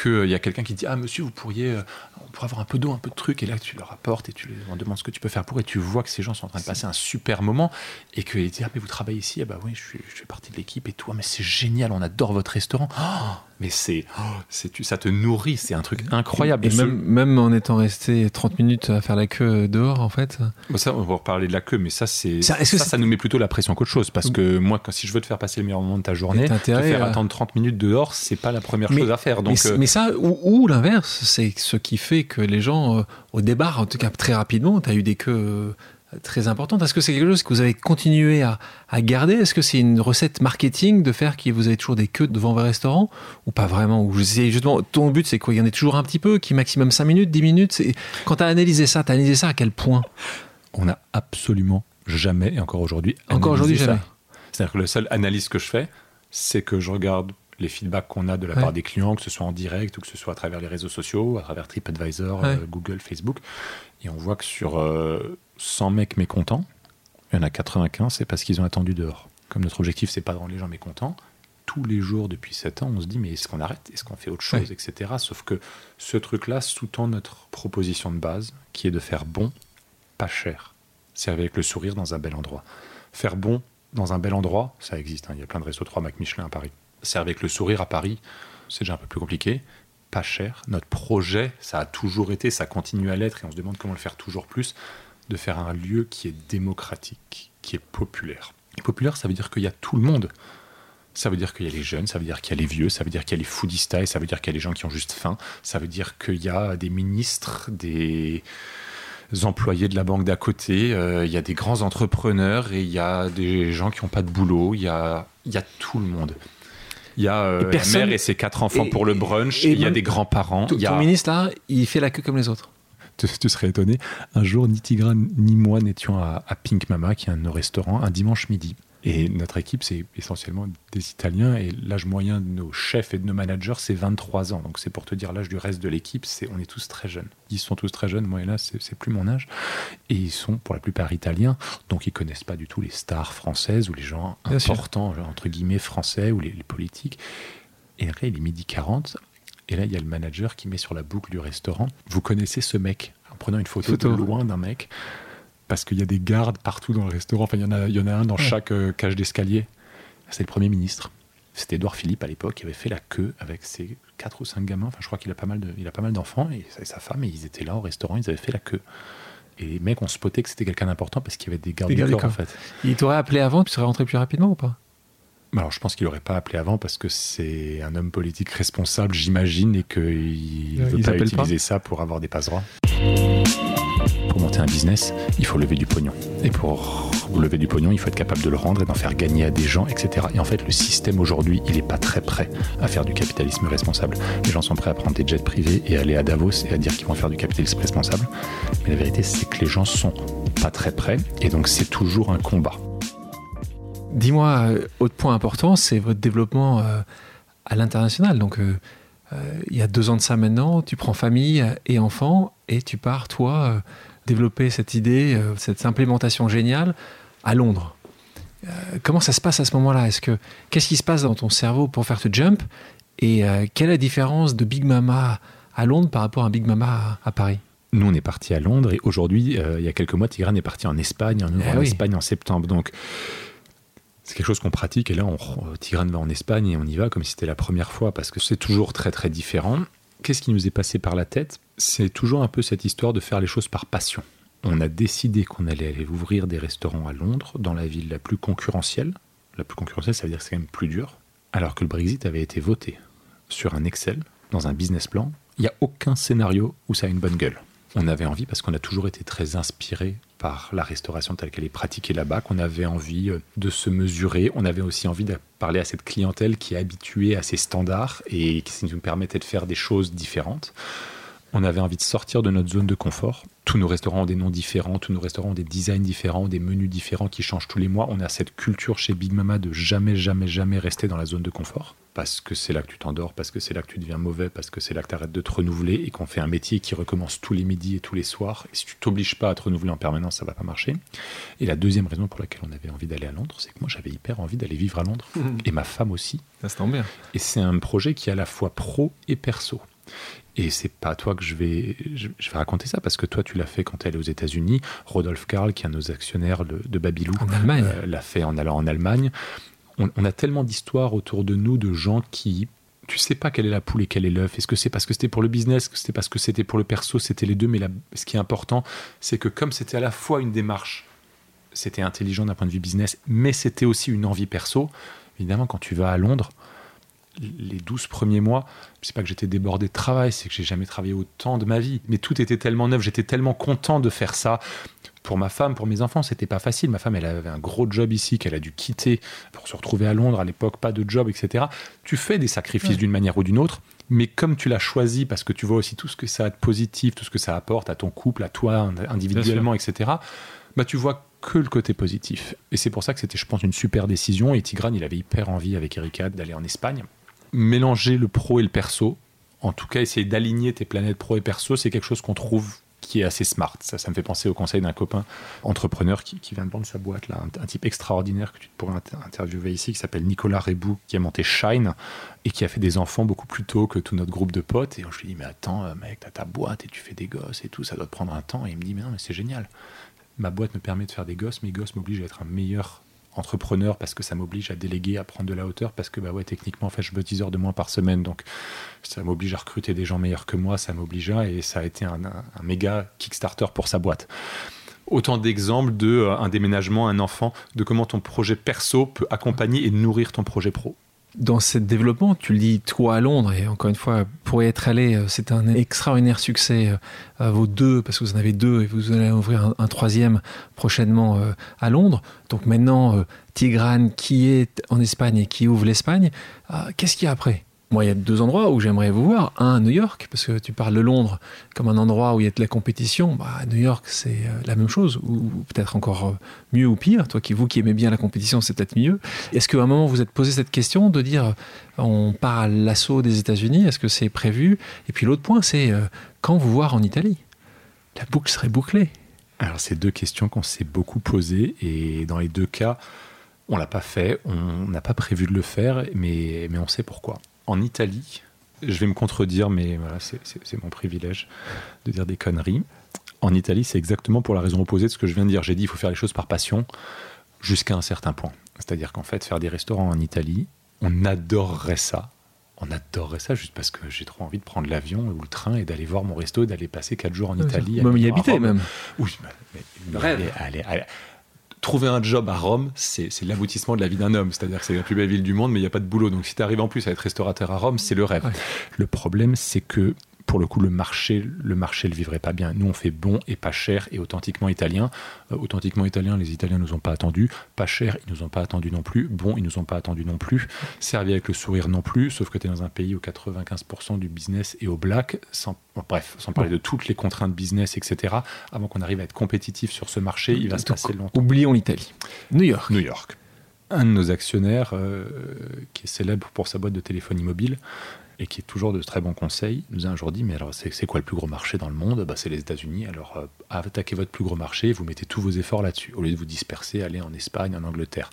qu'il y a quelqu'un qui dit Ah, monsieur, vous pourriez, euh, on pourrait avoir un peu d'eau, un peu de truc, et là tu leur apportes et tu leur demandes ce que tu peux faire pour, et tu vois que ces gens sont en train de passer un super moment, et qu'ils disent Ah, mais vous travaillez ici Ah, bah oui, je, je fais partie de l'équipe, et toi, mais c'est génial, on adore votre restaurant. Oh, mais c'est, c'est, ça te nourrit, c'est un truc incroyable. Et même, même, en étant resté 30 minutes à faire la queue dehors, en fait. Bon, ça, on va reparler de la queue, mais ça, c'est, ça, ça, nous met plutôt la pression qu'autre chose, parce que moi, quand, si je veux te faire passer le meilleur moment de ta journée, te faire attendre 30 minutes dehors, c'est pas la première chose à faire. Donc, mais, ça, ou, l'inverse, c'est ce qui fait que les gens, euh, au départ, en tout cas très rapidement, tu as eu des queues euh, très importantes. Est-ce que c'est quelque chose que vous avez continué à, garder? Est-ce que c'est une recette marketing de faire que vous avez toujours des queues devant vos restaurants? Ou pas vraiment? Ou justement, ton but, c'est quoi? Il y en a toujours un petit peu, qui maximum 5 minutes, 10 minutes? Quand tu as analysé ça, tu as analysé ça à quel point? On n'a absolument jamais, et encore aujourd'hui, encore aujourd'hui jamais. C'est-à-dire que la seule analyse que je fais, c'est que je regarde les feedbacks qu'on a de la part des clients, que ce soit en direct ou que ce soit à travers les réseaux sociaux, à travers TripAdvisor, euh, Google, Facebook. Et on voit que sur 100 euh, mecs mécontents, il y en a 95, c'est parce qu'ils ont attendu dehors. Comme notre objectif, c'est pas de rendre les gens mécontents, tous les jours depuis 7 ans, on se dit mais est-ce qu'on arrête? Est-ce qu'on fait autre chose Etc. Sauf que ce truc-là sous-tend notre proposition de base qui est de faire bon, pas cher. Servir avec le sourire dans un bel endroit. Faire bon dans un bel endroit, ça existe. Hein. Il y a plein de restos 3 Mac Michelin à Paris. Servir avec le sourire à Paris, c'est déjà un peu plus compliqué. Pas cher. Notre projet, ça a toujours été, ça continue à l'être et on se demande comment le faire toujours plus, de faire un lieu qui est démocratique, qui est populaire. Et populaire, ça veut dire qu'il y a tout le monde. Ça veut dire qu'il y a les jeunes, ça veut dire qu'il y a les vieux, ça veut dire qu'il y a les foodistas, et ça veut dire qu'il y a les gens qui ont juste faim, ça veut dire qu'il y a des ministres, des employés de la banque d'à côté, euh, il y a des grands entrepreneurs et il y a des gens qui n'ont pas de boulot, il y a, il y a tout le monde. Il y a euh, la mère et ses quatre enfants pour le brunch, il y a des grands-parents. Ton, a... ministre, là, il fait la queue comme les autres. Tu, serais étonné. Un jour, ni Tigran ni moi n'étions à, à, Pink Mama, qui est un restaurant, un dimanche midi. Et notre équipe, c'est essentiellement des Italiens. Et l'âge moyen de nos chefs et de nos managers, c'est 23 ans. Donc c'est pour te dire l'âge du reste de l'équipe, c'est on est tous très jeunes. Ils sont tous très jeunes. Moi, et là, c'est plus mon âge. Et ils sont pour la plupart italiens. Donc ils connaissent pas du tout les stars françaises ou les gens importants, entre guillemets, français ou les, politiques. Et là, il est midi 40. Et là, il y a le manager qui met sur la boucle du restaurant. Vous connaissez ce mec En prenant une photo, photo. de loin d'un mec parce qu'il y a des gardes partout dans le restaurant. Enfin, il y en a, il y en a un dans chaque euh, cage d'escalier. C'est le Premier ministre. C'était Edouard Philippe à l'époque qui avait fait la queue avec ses quatre ou cinq gamins. Enfin, je crois qu'il a pas mal de, il a pas mal d'enfants et, sa femme et ils étaient là au restaurant. Ils avaient fait la queue. Et les mecs ont spoté que c'était quelqu'un d'important parce qu'il y avait des gardes du corps, en fait. Il t'aurait appelé avant, tu serais rentré plus rapidement ou pas? Alors, je pense qu'il n'aurait pas appelé avant parce que c'est un homme politique responsable, j'imagine, et qu'il ne veut pas utiliser ça pour avoir des passe droits. Pour monter un business, il faut lever du pognon. Et pour lever du pognon, il faut être capable de le rendre et d'en faire gagner à des gens, etc. Et en fait, le système aujourd'hui, il n'est pas très prêt à faire du capitalisme responsable. Les gens sont prêts à prendre des jets privés et aller à Davos et à dire qu'ils vont faire du capitalisme responsable. Mais la vérité, c'est que les gens sont pas très prêts. Et donc, c'est toujours un combat. Dis-moi, euh, autre point important, c'est votre développement euh, à l'international. Donc, euh, il y a deux ans de ça maintenant, tu prends famille et enfants et tu pars, toi, développer cette idée, cette implémentation géniale à Londres. comment ça se passe à ce moment-là? Est-ce que qu'est-ce qui se passe dans ton cerveau pour faire ce jump? Et quelle est la différence de Big Mama à Londres par rapport à Big Mama à, Paris? Nous, on est parti à Londres et aujourd'hui, il y a quelques mois, Tigran est parti en Espagne, en, eh en Espagne en septembre. Donc, c'est quelque chose qu'on pratique et là, on, Tigran va en Espagne et on y va comme si c'était la première fois parce que c'est toujours très très différent. Qu'est-ce qui nous est passé par la tête? C'est toujours un peu cette histoire de faire les choses par passion. On a décidé qu'on allait aller ouvrir des restaurants à Londres, dans la ville la plus concurrentielle. La plus concurrentielle, ça veut dire que c'est quand même plus dur. Alors que le Brexit avait été voté sur un Excel, dans un business plan. Il n'y a aucun scénario où ça a une bonne gueule. On avait envie, parce qu'on a toujours été très inspiré la restauration telle qu'elle est pratiquée là-bas, qu'on avait envie euh, de se mesurer. On avait aussi envie de parler à cette clientèle qui est habituée à ces standards et qui nous permettait de faire des choses différentes. On avait envie de sortir de notre zone de confort. Tous nos restaurants ont des noms différents, tous nos restaurants ont des designs différents, des menus différents qui changent tous les mois. On a cette culture chez Big Mama de jamais, jamais, jamais rester dans la zone de confort. Parce que c'est là que tu t'endors, parce que c'est là que tu deviens mauvais, parce que c'est là que tu arrêtes de te renouveler et qu'on fait un métier qui recommence tous les midis et tous les soirs. Et si tu t'obliges pas à te renouveler en permanence, ça va pas marcher. Et la deuxième raison pour laquelle on avait envie d'aller à Londres, c'est que moi j'avais hyper envie d'aller vivre à Londres. Et ma femme aussi. Ça se tombe bien. Et c'est un projet qui est à la fois pro et perso. Et c'est pas à toi que je vais, je, vais raconter ça, parce que toi, tu l'as fait quand elle est aux États-Unis. Rodolphe Karl, qui est un de nos actionnaires de, Babylou, euh, l'a fait en allant en Allemagne. On, a tellement d'histoires autour de nous de gens qui. Tu sais pas quelle est la poule et quel est l'œuf. Est-ce que c'est parce que c'était pour le business, est-ce que c'était parce que c'était pour le perso, c'était les deux. Mais ce qui est important, c'est que comme c'était à la fois une démarche, c'était intelligent d'un point de vue business, mais c'était aussi une envie perso. Évidemment, quand tu vas à Londres, les 12 premiers mois, c'est pas que j'étais débordé de travail, c'est que j'ai jamais travaillé autant de ma vie. Mais tout était tellement neuf, j'étais tellement content de faire ça. Pour ma femme, pour mes enfants, c'était pas facile. Ma femme, elle avait un gros job ici qu'elle a dû quitter pour se retrouver à Londres. À l'époque, pas de job, etc. Tu fais des sacrifices d'une manière ou d'une autre, mais comme tu l'as choisi parce que tu vois aussi tout ce que ça a de positif, tout ce que ça apporte à ton couple, à toi individuellement, etc. Bah, tu vois que le côté positif. Et c'est pour ça que c'était, je pense, une super décision. Et Tigran, il avait hyper envie avec Erika d'aller en Espagne mélanger le pro et le perso. En tout cas, essayer d'aligner tes planètes pro et perso, c'est quelque chose qu'on trouve qui est assez smart. Ça, ça me fait penser au conseil d'un copain entrepreneur qui, vient de vendre sa boîte, là, un, type extraordinaire que tu pourrais interviewer ici, qui s'appelle Nicolas Rebou, qui a monté Shine et qui a fait des enfants beaucoup plus tôt que tout notre groupe de potes. Et je lui dis, mais attends, euh, mec, t'as ta boîte et tu fais des gosses et tout, ça doit te prendre un temps. Et il me dit, mais non, mais c'est génial. Ma boîte me permet de faire des gosses, mes gosses m'obligent à être un meilleur entrepreneur parce que ça m'oblige à déléguer, à prendre de la hauteur parce que bah ouais techniquement en fait je veux 10 heures de moins par semaine donc ça m'oblige à recruter des gens meilleurs que moi, ça m'oblige à et ça a été un, méga Kickstarter pour sa boîte. Autant d'exemples de euh, un déménagement, un enfant, de comment ton projet perso peut accompagner et nourrir ton projet pro dans ce développement, tu le dis toi à Londres, et encore une fois, pour y être allé, euh, c'est un extraordinaire succès euh, à vos deux, parce que vous en avez deux, et vous allez ouvrir un, troisième prochainement euh, à Londres. Donc maintenant, Tigrane qui est en Espagne et qui ouvre l'Espagne, qu'est-ce qu'il y a après? Moi, il y a deux endroits où j'aimerais vous voir. Un, New York, parce que tu parles de Londres comme un endroit où il y a de la compétition. Bah, New York, c'est euh, la même chose, ou, peut-être encore euh, mieux ou pire. Toi qui, vous qui aimez bien la compétition, c'est peut-être mieux. Est-ce qu'à un moment, vous êtes posé cette question de dire on part à l'assaut des États-Unis Est-ce que c'est prévu? Et puis l'autre point, c'est euh, quand vous voir en Italie? La boucle serait bouclée. Alors, c'est deux questions qu'on s'est beaucoup posées, et dans les deux cas, on l'a pas fait, on n'a pas prévu de le faire, mais on sait pourquoi en Italie, je vais me contredire, mais voilà, c'est mon privilège de dire des conneries. En Italie, c'est exactement pour la raison opposée de ce que je viens de dire. J'ai dit il faut faire les choses par passion jusqu'à un certain point. C'est-à-dire qu'en fait, faire des restaurants en Italie, on adorerait ça. On adorerait ça juste parce que j'ai trop envie de prendre l'avion ou le train et d'aller voir mon resto et d'aller passer quatre jours en Italie. Même y habiter même. Oui, mais, Rêve. allez, allez, trouver un job à Rome, c'est l'aboutissement de la vie d'un homme. C'est-à-dire que c'est la plus belle ville du monde, mais il n'y a pas de boulot. Donc si tu arrives en plus à être restaurateur à Rome, c'est le rêve. Le problème, c'est que pour le coup, le marché, le marché le vivrait pas bien. Nous, on fait bon et pas cher et authentiquement italien. Euh, authentiquement italien, les Italiens nous ont pas attendu. Pas cher, ils nous ont pas attendu non plus. Bon, ils nous ont pas attendu non plus. Servi avec le sourire non plus. Sauf que tu es dans un pays où 95% du business est au black. Sans, bref, sans parler de toutes les contraintes business, etc. Avant qu'on arrive à être compétitif sur ce marché, il va se passer longtemps. Oublions l'Italie. New York. New York. Un de nos actionnaires, euh, qui est célèbre pour sa boîte de téléphonie mobile, et qui est toujours de très bons conseils, nous a un jour dit, mais alors c'est quoi le plus gros marché dans le monde? Bah, C'est les États-Unis, alors euh, attaquez votre plus gros marché, vous mettez tous vos efforts là-dessus, au lieu de vous disperser, aller en Espagne, en Angleterre.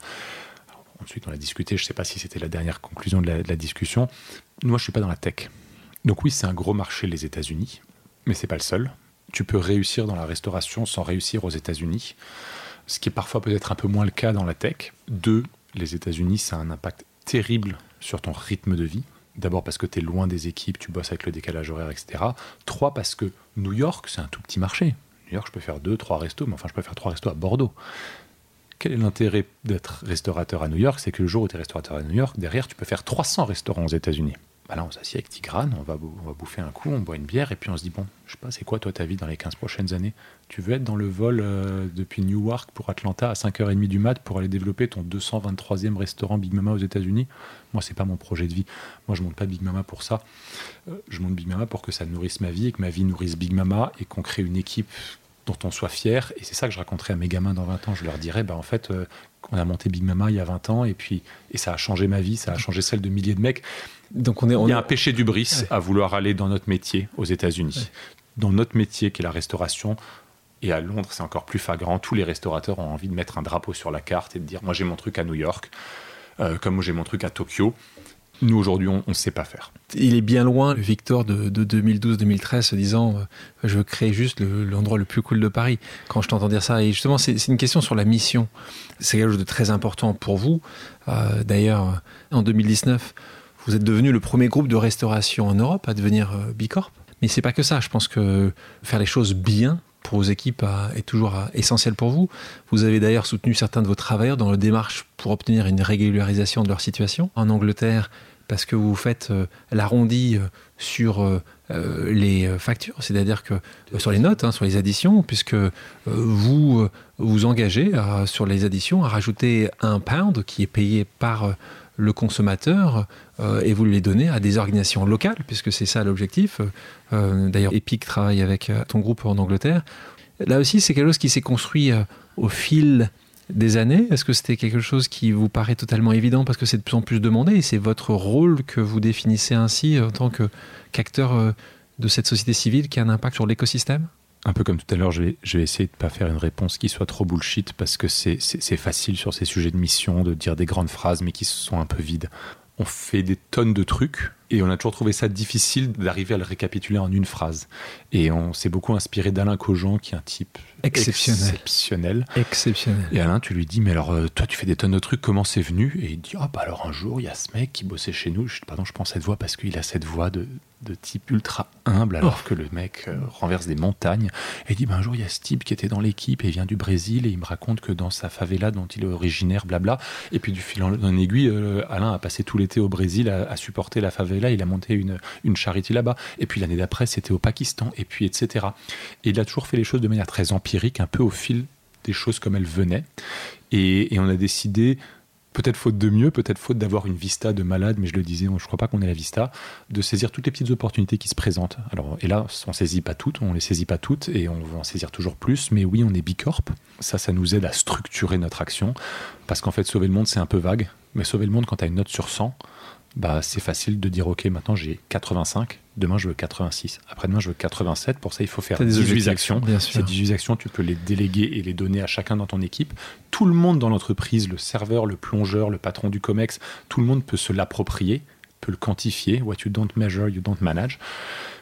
ensuite, on a discuté, je ne sais pas si c'était la dernière conclusion de la, discussion, moi je ne suis pas dans la tech. Donc oui, c'est un gros marché les États-Unis, mais c'est pas le seul. Tu peux réussir dans la restauration sans réussir aux États-Unis, ce qui est parfois peut-être un peu moins le cas dans la tech. Deux, les États-Unis, ça a un impact terrible sur ton rythme de vie D'abord parce que tu es loin des équipes, tu bosses avec le décalage horaire, etc. Trois, parce que New York, c'est un tout petit marché. New York, je peux faire deux, trois restos, mais enfin, je peux faire trois restos à Bordeaux. Quel est l'intérêt d'être restaurateur à New York? C'est que le jour où tu es restaurateur à New York, derrière, tu peux faire 300 restaurants aux États-Unis. Bah là, on s'assied avec Tigrane, on va, on va bouffer un coup, on boit une bière, et puis on se dit, bon, je sais pas, c'est quoi toi ta vie dans les 15 prochaines années? Tu veux être dans le vol euh, depuis Newark pour Atlanta à 5h30 du mat pour aller développer ton 223e restaurant Big Mama aux États-Unis? Moi, c'est pas mon projet de vie. Moi, je monte pas Big Mama pour ça. Euh, je monte Big Mama pour que ça nourrisse ma vie et que ma vie nourrisse Big Mama et qu'on crée une équipe dont on soit fier. Et c'est ça que je raconterai à mes gamins dans 20 ans. Je leur dirais, bah, en fait, euh, on a monté Big Mama il y a 20 ans et puis et ça a changé ma vie, ça a changé celle de milliers de mecs. Donc on est, il y a un péché du bris à vouloir aller dans notre métier aux États-Unis. Dans notre métier qui est la restauration, et à Londres, c'est encore plus flagrant. Tous les restaurateurs ont envie de mettre un drapeau sur la carte et de dire Moi, j'ai mon truc à New York, euh, comme moi, j'ai mon truc à Tokyo. Nous, aujourd'hui, on ne sait pas faire. Il est bien loin, Victor de, 2012-2013, se disant euh, Je veux créer juste l'endroit le, plus cool de Paris. Quand je t'entends dire ça, et justement, c'est une question sur la mission. C'est quelque chose de très important pour vous. Euh, d'ailleurs, en 2019, vous êtes devenu le premier groupe de restauration en Europe à devenir euh, Bicorp. Mais c'est pas que ça. Je pense que faire les choses bien pour vos équipes est toujours essentiel pour vous. Vous avez d'ailleurs soutenu certains de vos travailleurs dans la démarche pour obtenir une régularisation de leur situation. En Angleterre, parce que vous faites euh, l'arrondi euh, sur les factures, c'est-à-dire que sur les notes, hein, sur les additions, puisque vous vous engagez sur les additions à rajouter un pound qui est payé par le consommateur euh, et vous les donnez à des organisations locales, puisque c'est ça l'objectif. Euh, d'ailleurs, Epic travaille avec euh, ton groupe en Angleterre. Là aussi, c'est quelque chose qui s'est construit au fil des années. Est-ce que c'était quelque chose qui vous paraît totalement évident parce que c'est de plus en plus demandé et c'est votre rôle que vous définissez ainsi en tant qu'acteur de cette société civile qui a un impact sur l'écosystème? Un peu comme tout à l'heure, je vais, je vais essayer de ne pas faire une réponse qui soit trop bullshit parce que c'est facile sur ces sujets de mission de dire des grandes phrases mais qui sont un peu vides. On fait des tonnes de trucs et on a toujours trouvé ça difficile d'arriver à le récapituler en une phrase. Et on s'est beaucoup inspiré d'Alain Cogent, qui est un type exceptionnel. exceptionnel. Et Alain, tu lui dis, mais alors euh, toi, tu fais des tonnes de trucs, comment c'est venu? Et il dit, ah bah alors un jour, il y a ce mec qui bossait chez nous. Je, pardon, je prends cette voix parce qu'il a cette voix de, de type ultra humble, alors oh. que le mec euh, renverse des montagnes. Et il dit, bah, un jour, il y a ce type qui était dans l'équipe et il vient du Brésil et il me raconte que dans sa favela dont il est originaire, blabla. Et puis du fil en aiguille, euh, Alain a passé tout l'été au Brésil à, à supporter la favela il a monté une, une charité là-bas. Et puis l'année d'après, c'était au Pakistan, et puis etc. Et il a toujours fait les choses de manière très empirique, un peu au fil des choses comme elles venaient. Et, on a décidé, peut-être faute de mieux, peut-être faute d'avoir une vista de malade, mais je le disais, je ne crois pas qu'on ait la vista, de saisir toutes les petites opportunités qui se présentent. Alors, et là, on ne saisit pas toutes, on ne les saisit pas toutes, et on va en saisir toujours plus, mais oui, on est Bicorp. Ça, ça nous aide à structurer notre action, parce qu'en fait, sauver le monde, c'est un peu vague, mais sauver le monde, quand tu as une note sur 100, bah, c'est facile de dire ok maintenant j'ai 85 demain je veux 86 après-demain je veux 87 pour ça il faut faire 18 actions. ces 18 actions tu peux les déléguer et les donner à chacun dans ton équipe. Tout le monde dans l'entreprise le serveur le plongeur le patron du comex tout le monde peut se l'approprier peut le quantifier. What you don't measure you don't manage.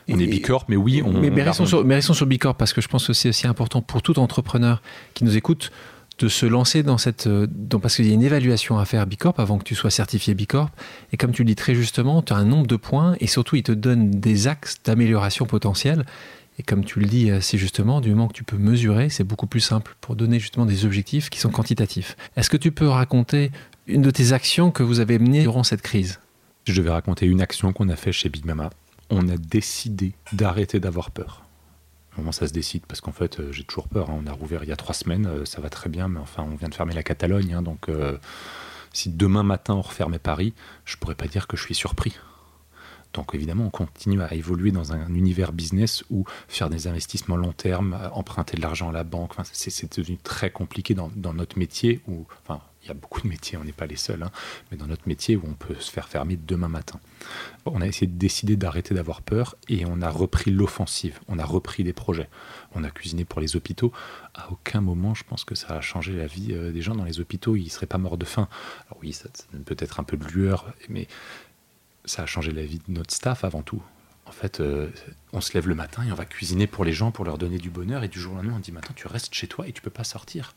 On est Bicorp, mais oui, on. Mais, mais, restons sur, mais restons sur Bicorp parce que je pense que c'est aussi important pour tout entrepreneur qui nous écoute de se lancer dans cette. Euh, parce qu'il y a une évaluation à faire Bicorp avant que tu sois certifié Bicorp. Et comme tu le dis très justement, tu as un nombre de points et surtout, il te donne des axes d'amélioration potentielle. Et comme tu le dis assez justement, du moment que tu peux mesurer, c'est beaucoup plus simple pour donner justement des objectifs qui sont quantitatifs. Est-ce que tu peux raconter une de tes actions que vous avez menées durant cette crise? Je vais raconter une action qu'on a fait chez Big Mama. On a décidé d'arrêter d'avoir peur moment ça se décide? Parce qu'en fait, euh, j'ai toujours peur. Hein. On a rouvert il y a trois semaines, euh, ça va très bien, mais enfin, on vient de fermer la Catalogne. Hein. donc, euh, si demain matin on refermait Paris, je pourrais pas dire que je suis surpris. Donc évidemment, on continue à évoluer dans un univers business où faire des investissements long terme, emprunter de l'argent à la banque, c'est devenu très compliqué dans, notre métier. Où, il y a beaucoup de métiers, on n'est pas les seuls, hein, mais dans notre métier où on peut se faire fermer demain matin. On a essayé de décider d'arrêter d'avoir peur et on a repris l'offensive, on a repris des projets. On a cuisiné pour les hôpitaux. À aucun moment, je pense que ça a changé la vie euh, des gens dans les hôpitaux, ils ne seraient pas morts de faim. Alors oui, ça, donne peut-être un peu de lueur, mais ça a changé la vie de notre staff avant tout. En fait, euh, on se lève le matin et on va cuisiner pour les gens pour leur donner du bonheur et du jour au lendemain, on dit maintenant tu restes chez toi et tu peux pas sortir.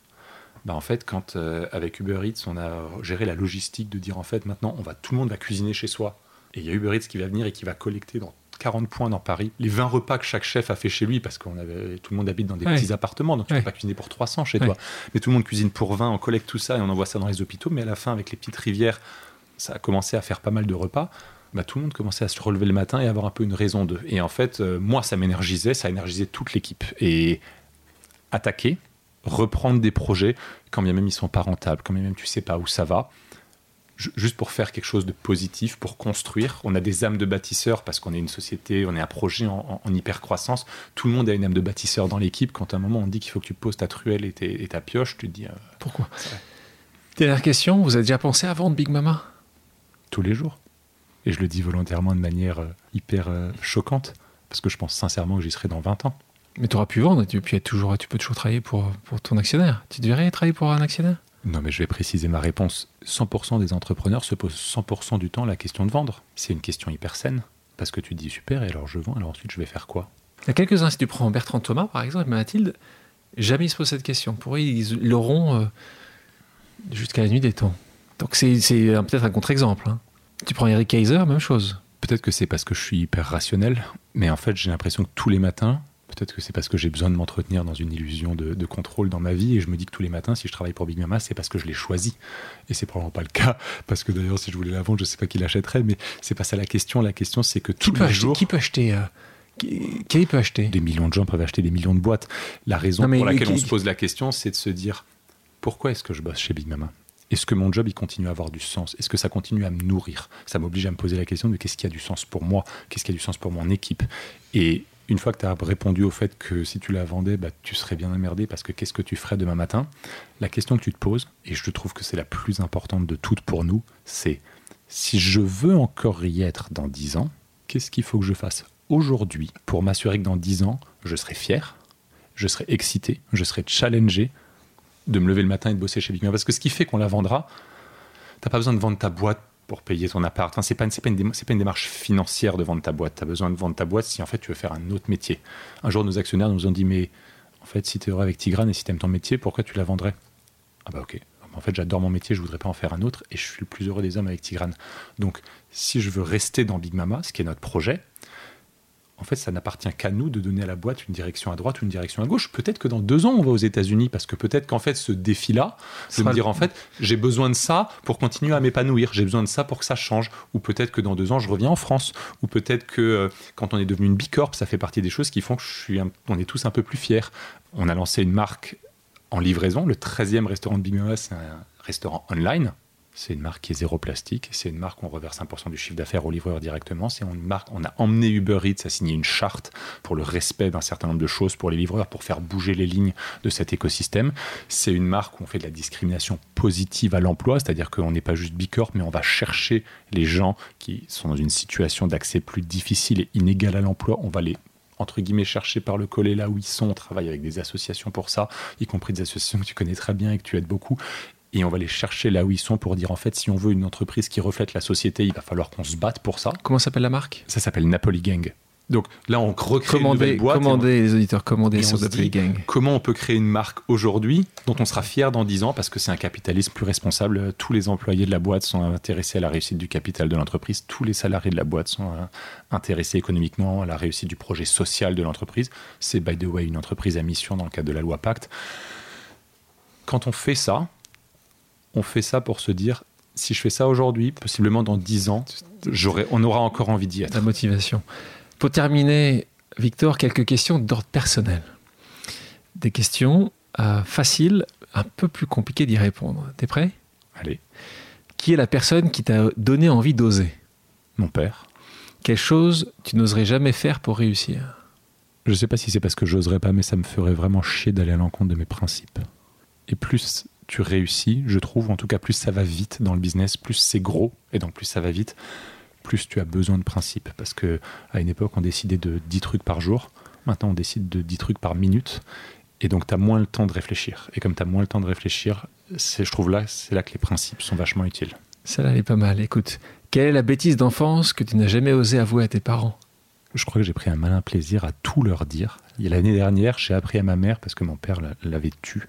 Bah, en fait, quand euh, avec Uber Eats, on a géré la logistique de dire en fait maintenant, on va tout le monde va cuisiner chez soi. Et il y a Uber Eats qui va venir et qui va collecter dans 40 points dans Paris les 20 repas que chaque chef a fait chez lui parce qu'on avait tout le monde habite dans des petits appartements donc tu ne peux pas cuisiner pour 300 chez toi. Mais tout le monde cuisine pour 20 on collecte tout ça et on envoie ça dans les hôpitaux. Mais à la fin avec les petites rivières ça a commencé à faire pas mal de repas. Bah, tout le monde commençait à se relever le matin et avoir un peu une raison de. Et en fait euh, moi ça m'énergisait ça énergisait toute l'équipe. Et attaquer reprendre des projets, quand bien même ils sont pas rentables, quand bien même tu sais pas où ça va, juste pour faire quelque chose de positif, pour construire. On a des âmes de bâtisseurs parce qu'on est une société, on est un projet en, hyper croissance. Tout le monde a une âme de bâtisseur dans l'équipe. Quand à un moment on dit qu'il faut que tu poses ta truelle et, ta pioche, tu te dis euh, pourquoi Dernière question, vous avez déjà pensé à vendre Big Mama? Tous les jours. Et je le dis volontairement de manière euh, hyper euh, choquante parce que je pense sincèrement que j'y serai dans 20 ans. Mais tu auras pu vendre, tu, puis toujours, tu peux toujours travailler pour, pour ton actionnaire. Tu devrais travailler pour un actionnaire? Non, mais je vais préciser ma réponse. 100% des entrepreneurs se posent 100% du temps la question de vendre. C'est une question hyper saine. Parce que tu te dis super, et alors je vends, alors ensuite je vais faire quoi? Il y a quelques-uns, si tu prends Bertrand Thomas par exemple, et Mathilde, jamais ils se posent cette question. Pour eux, ils l'auront euh, jusqu'à la nuit des temps. Donc c'est peut-être un contre-exemple. Hein. Tu prends Eric Kaiser, même chose. Peut-être que c'est parce que je suis hyper rationnel, mais en fait j'ai l'impression que tous les matins, Peut-être que c'est parce que j'ai besoin de m'entretenir dans une illusion de, contrôle dans ma vie et je me dis que tous les matins, si je travaille pour Big Mama, c'est parce que je l'ai choisi. Et c'est probablement pas le cas *laughs* parce que d'ailleurs, si je voulais la vendre, je sais pas qui l'achèterait, mais c'est pas ça la question. La question, c'est que qui peut acheter, Qui peut acheter euh, qui, peut acheter? Des millions de gens peuvent acheter des millions de boîtes. La raison pour laquelle on se pose la question, c'est de se dire pourquoi est-ce que je bosse chez Big Mama? Est-ce que mon job il continue à avoir du sens? Est-ce que ça continue à me nourrir? Ça m'oblige à me poser la question de qu'est-ce qui a du sens pour moi? Qu'est-ce qui a du sens pour mon équipe? Et une fois que tu as répondu au fait que si tu la vendais, bah, tu serais bien emmerdé parce que qu'est-ce que tu ferais demain matin? La question que tu te poses, et je trouve que c'est la plus importante de toutes pour nous, c'est si je veux encore y être dans 10 ans, qu'est-ce qu'il faut que je fasse aujourd'hui pour m'assurer que dans 10 ans, je serai fier je serai excité, je serai challengé de me lever le matin et de bosser chez Big. Parce que ce qui fait qu'on la vendra, t'as pas besoin de vendre ta boîte pour payer ton appart. Enfin, c'est pas, pas, pas une démarche financière de vendre ta boîte. Tu as besoin de vendre ta boîte si en fait tu veux faire un autre métier. Un jour, nos actionnaires nous ont dit Mais en fait, si tu es heureux avec Tigrane et si tu aimes ton métier, pourquoi tu la vendrais? Ah bah ok. En fait, j'adore mon métier, je voudrais pas en faire un autre et je suis le plus heureux des hommes avec Tigrane. Donc, si je veux rester dans Big Mama, ce qui est notre projet, en fait, ça n'appartient qu'à nous de donner à la boîte une direction à droite ou une direction à gauche. Peut-être que dans deux ans, on va aux États-Unis, parce que peut-être qu'en fait, ce défi-là, de me dire, en fait, j'ai besoin de ça pour continuer à m'épanouir, j'ai besoin de ça pour que ça change. Ou peut-être que dans deux ans, je reviens en France. Ou peut-être que euh, quand on est devenu une Bicorp, ça fait partie des choses qui font que je suis on est tous un peu plus fiers. On a lancé une marque en livraison. Le 13e restaurant de Big Mama, c'est un restaurant online. C'est une marque qui est zéro plastique. C'est une marque où on reverse 1% du chiffre d'affaires au livreur directement. C'est une marque, on a emmené Uber Eats à signer une charte pour le respect d'un certain nombre de choses pour les livreurs, pour faire bouger les lignes de cet écosystème. C'est une marque où on fait de la discrimination positive à l'emploi, c'est-à-dire qu'on n'est pas juste Bicorp, mais on va chercher les gens qui sont dans une situation d'accès plus difficile et inégale à l'emploi. On va les entre guillemets chercher par le collet là où ils sont. On travaille avec des associations pour ça, y compris des associations que tu connais très bien et que tu aides beaucoup et on va les chercher là où ils sont pour dire en fait si on veut une entreprise qui reflète la société, il va falloir qu'on se batte pour ça. Comment s'appelle la marque? Ça s'appelle Napoli Gang. Donc là, on recrée commandez, une boîte. Commandez, les auditeurs, commandez sur Napoli Gang. Comment on peut créer une marque aujourd'hui dont on sera fier dans 10 ans parce que c'est un capitalisme plus responsable. Tous les employés de la boîte sont intéressés à la réussite du capital de l'entreprise. Tous les salariés de la boîte sont euh, intéressés économiquement à la réussite du projet social de l'entreprise. C'est, by the way, une entreprise à mission dans le cadre de la loi Pacte. Quand on fait ça, on fait ça pour se dire si je fais ça aujourd'hui, possiblement dans 10 ans, on aura encore envie d'y être. La motivation. Pour terminer, Victor, quelques questions d'ordre personnel. Des questions euh, faciles, un peu plus compliquées d'y répondre. T'es prêt? Allez. Qui est la personne qui t'a donné envie d'oser? Mon père. Quelle chose tu n'oserais jamais faire pour réussir? Je ne sais pas si c'est parce que j'oserais pas, mais ça me ferait vraiment chier d'aller à l'encontre de mes principes. Et plus tu réussis, je trouve, en tout cas plus ça va vite dans le business, plus c'est gros, et donc plus ça va vite, plus tu as besoin de principes. Parce que à une époque, on décidait de 10 trucs par jour, maintenant on décide de 10 trucs par minute, et donc tu as moins le temps de réfléchir. Et comme tu as moins le temps de réfléchir, je trouve là, c'est là que les principes sont vachement utiles. Ça elle est pas mal. Écoute, quelle est la bêtise d'enfance que tu n'as jamais osé avouer à tes parents? Je crois que j'ai pris un malin plaisir à tout leur dire. L'année dernière, j'ai appris à ma mère, parce que mon père l'avait tu,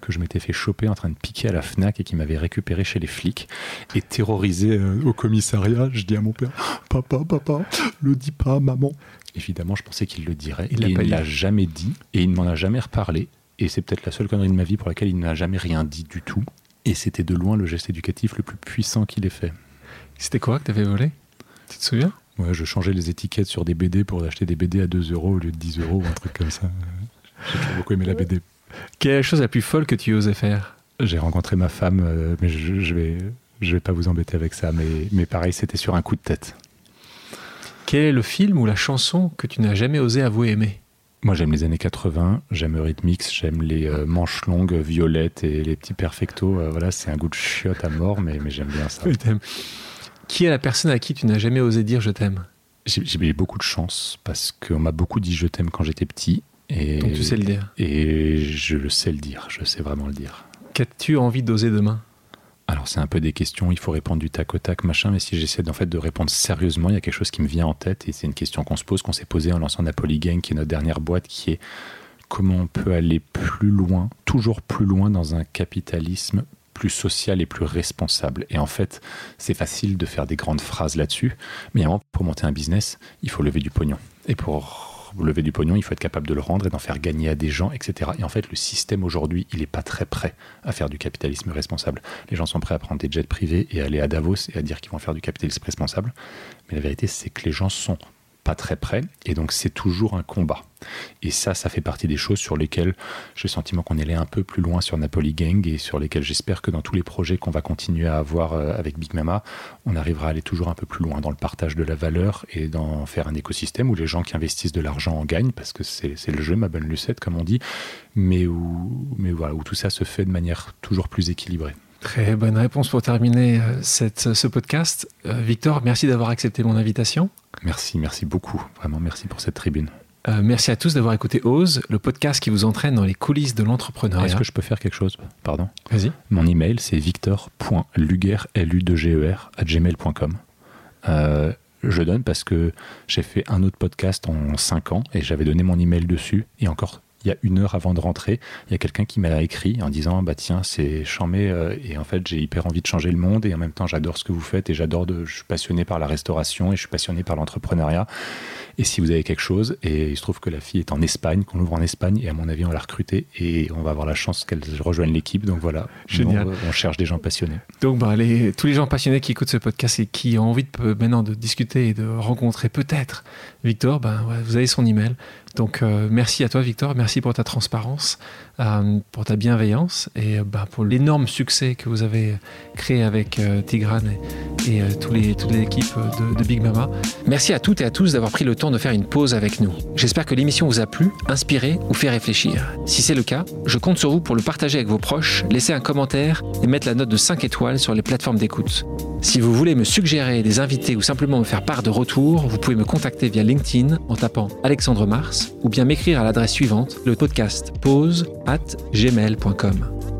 que je m'étais fait choper en train de piquer à la FNAC et qu'il m'avait récupéré chez les flics. Et terrorisé euh, au commissariat, je dis à mon père Papa, papa, le dis pas maman. Évidemment, je pensais qu'il le dirait. Il ne l'a jamais dit et il ne m'en a jamais reparlé. Et c'est peut-être la seule connerie de ma vie pour laquelle il n'a jamais rien dit du tout. Et c'était de loin le geste éducatif le plus puissant qu'il ait fait. C'était quoi que tu avais volé? Tu te souviens? Ouais, je changeais les étiquettes sur des BD pour acheter des BD à 2 euros au lieu de 10 euros ou un truc comme ça. J'ai beaucoup aimé la BD. Quelle est la chose la plus folle que tu osais faire? J'ai rencontré ma femme, euh, mais je, je, vais, je vais pas vous embêter avec ça, mais, mais pareil, c'était sur un coup de tête. Quel est le film ou la chanson que tu n'as jamais osé avouer aimer? Moi, j'aime les années 80, j'aime Eurythmics, j'aime les euh, manches longues violettes et les petits perfectos. Euh, voilà, c'est un goût de chiotte à mort, mais, mais j'aime bien ça. *laughs* Qui est la personne à qui tu n'as jamais osé dire je t'aime? J'ai eu beaucoup de chance parce qu'on m'a beaucoup dit je t'aime quand j'étais petit. Et, Donc tu sais le dire Et je le sais le dire, je sais vraiment le dire. Qu'as-tu envie d'oser demain? Alors c'est un peu des questions, il faut répondre du tac au tac, machin, mais si j'essaie en fait de répondre sérieusement, il y a quelque chose qui me vient en tête et c'est une question qu'on se pose, qu'on s'est posée en lançant Napoli Gang, qui est notre dernière boîte, qui est comment on peut aller plus loin, toujours plus loin dans un capitalisme plus social et plus responsable. Et en fait, c'est facile de faire des grandes phrases là-dessus, mais pour monter un business, il faut lever du pognon. Et pour lever du pognon, il faut être capable de le rendre et d'en faire gagner à des gens, etc. Et en fait, le système aujourd'hui, il n'est pas très prêt à faire du capitalisme responsable. Les gens sont prêts à prendre des jets privés et aller à Davos et à dire qu'ils vont faire du capitalisme responsable. Mais la vérité, c'est que les gens sont pas très près, et donc c'est toujours un combat. Et ça, ça fait partie des choses sur lesquelles j'ai le sentiment qu'on est allé un peu plus loin sur Napoli Gang et sur lesquelles j'espère que dans tous les projets qu'on va continuer à avoir euh, avec Big Mama, on arrivera à aller toujours un peu plus loin dans le partage de la valeur et d'en faire un écosystème où les gens qui investissent de l'argent en gagnent, parce que c'est le jeu, ma bonne Lucette, comme on dit, mais où, mais voilà, où tout ça se fait de manière toujours plus équilibrée. Très bonne réponse pour terminer euh, cette, ce podcast. Euh, Victor, merci d'avoir accepté mon invitation. Merci, merci beaucoup. Vraiment, merci pour cette tribune. Euh, merci à tous d'avoir écouté Ose, le podcast qui vous entraîne dans les coulisses de l'entrepreneuriat. Est-ce que je peux faire quelque chose? Pardon? Vas-y. Mon email, c'est victor.luger, l u g e r gmail.com. Euh, je donne parce que j'ai fait un autre podcast en 5 ans et j'avais donné mon email dessus et encore il y a une heure avant de rentrer, il y a quelqu'un qui m'a écrit en disant bah tiens c'est chambé euh, et en fait j'ai hyper envie de changer le monde et en même temps j'adore ce que vous faites et j'adore de je suis passionné par la restauration et je suis passionné par l'entrepreneuriat. Et si vous avez quelque chose et il se trouve que la fille est en Espagne qu'on l'ouvre en Espagne et à mon avis on l'a recrutée et on va avoir la chance qu'elle rejoigne l'équipe. Donc voilà Génial. On, on, cherche des gens passionnés. Donc bah, les, tous les gens passionnés qui écoutent ce podcast et qui ont envie de, maintenant de discuter et de rencontrer peut-être Victor ouais, vous avez son email. Donc euh, merci à toi Victor, merci pour ta transparence, pour ta bienveillance et euh, bah, pour l'énorme succès que vous avez créé avec euh, Tigrane et, et les, toute l'équipe de, de, Big Mama. Merci à toutes et à tous d'avoir pris le temps de faire une pause avec nous. J'espère que l'émission vous a plu, inspiré ou fait réfléchir. Si c'est le cas, je compte sur vous pour le partager avec vos proches, laisser un commentaire et mettre la note de 5 étoiles sur les plateformes d'écoute. Si vous voulez me suggérer des invités ou simplement me faire part de retour, vous pouvez me contacter via LinkedIn en tapant Alexandre Mars ou bien m'écrire à l'adresse suivante, le podcast pause At gmail.com.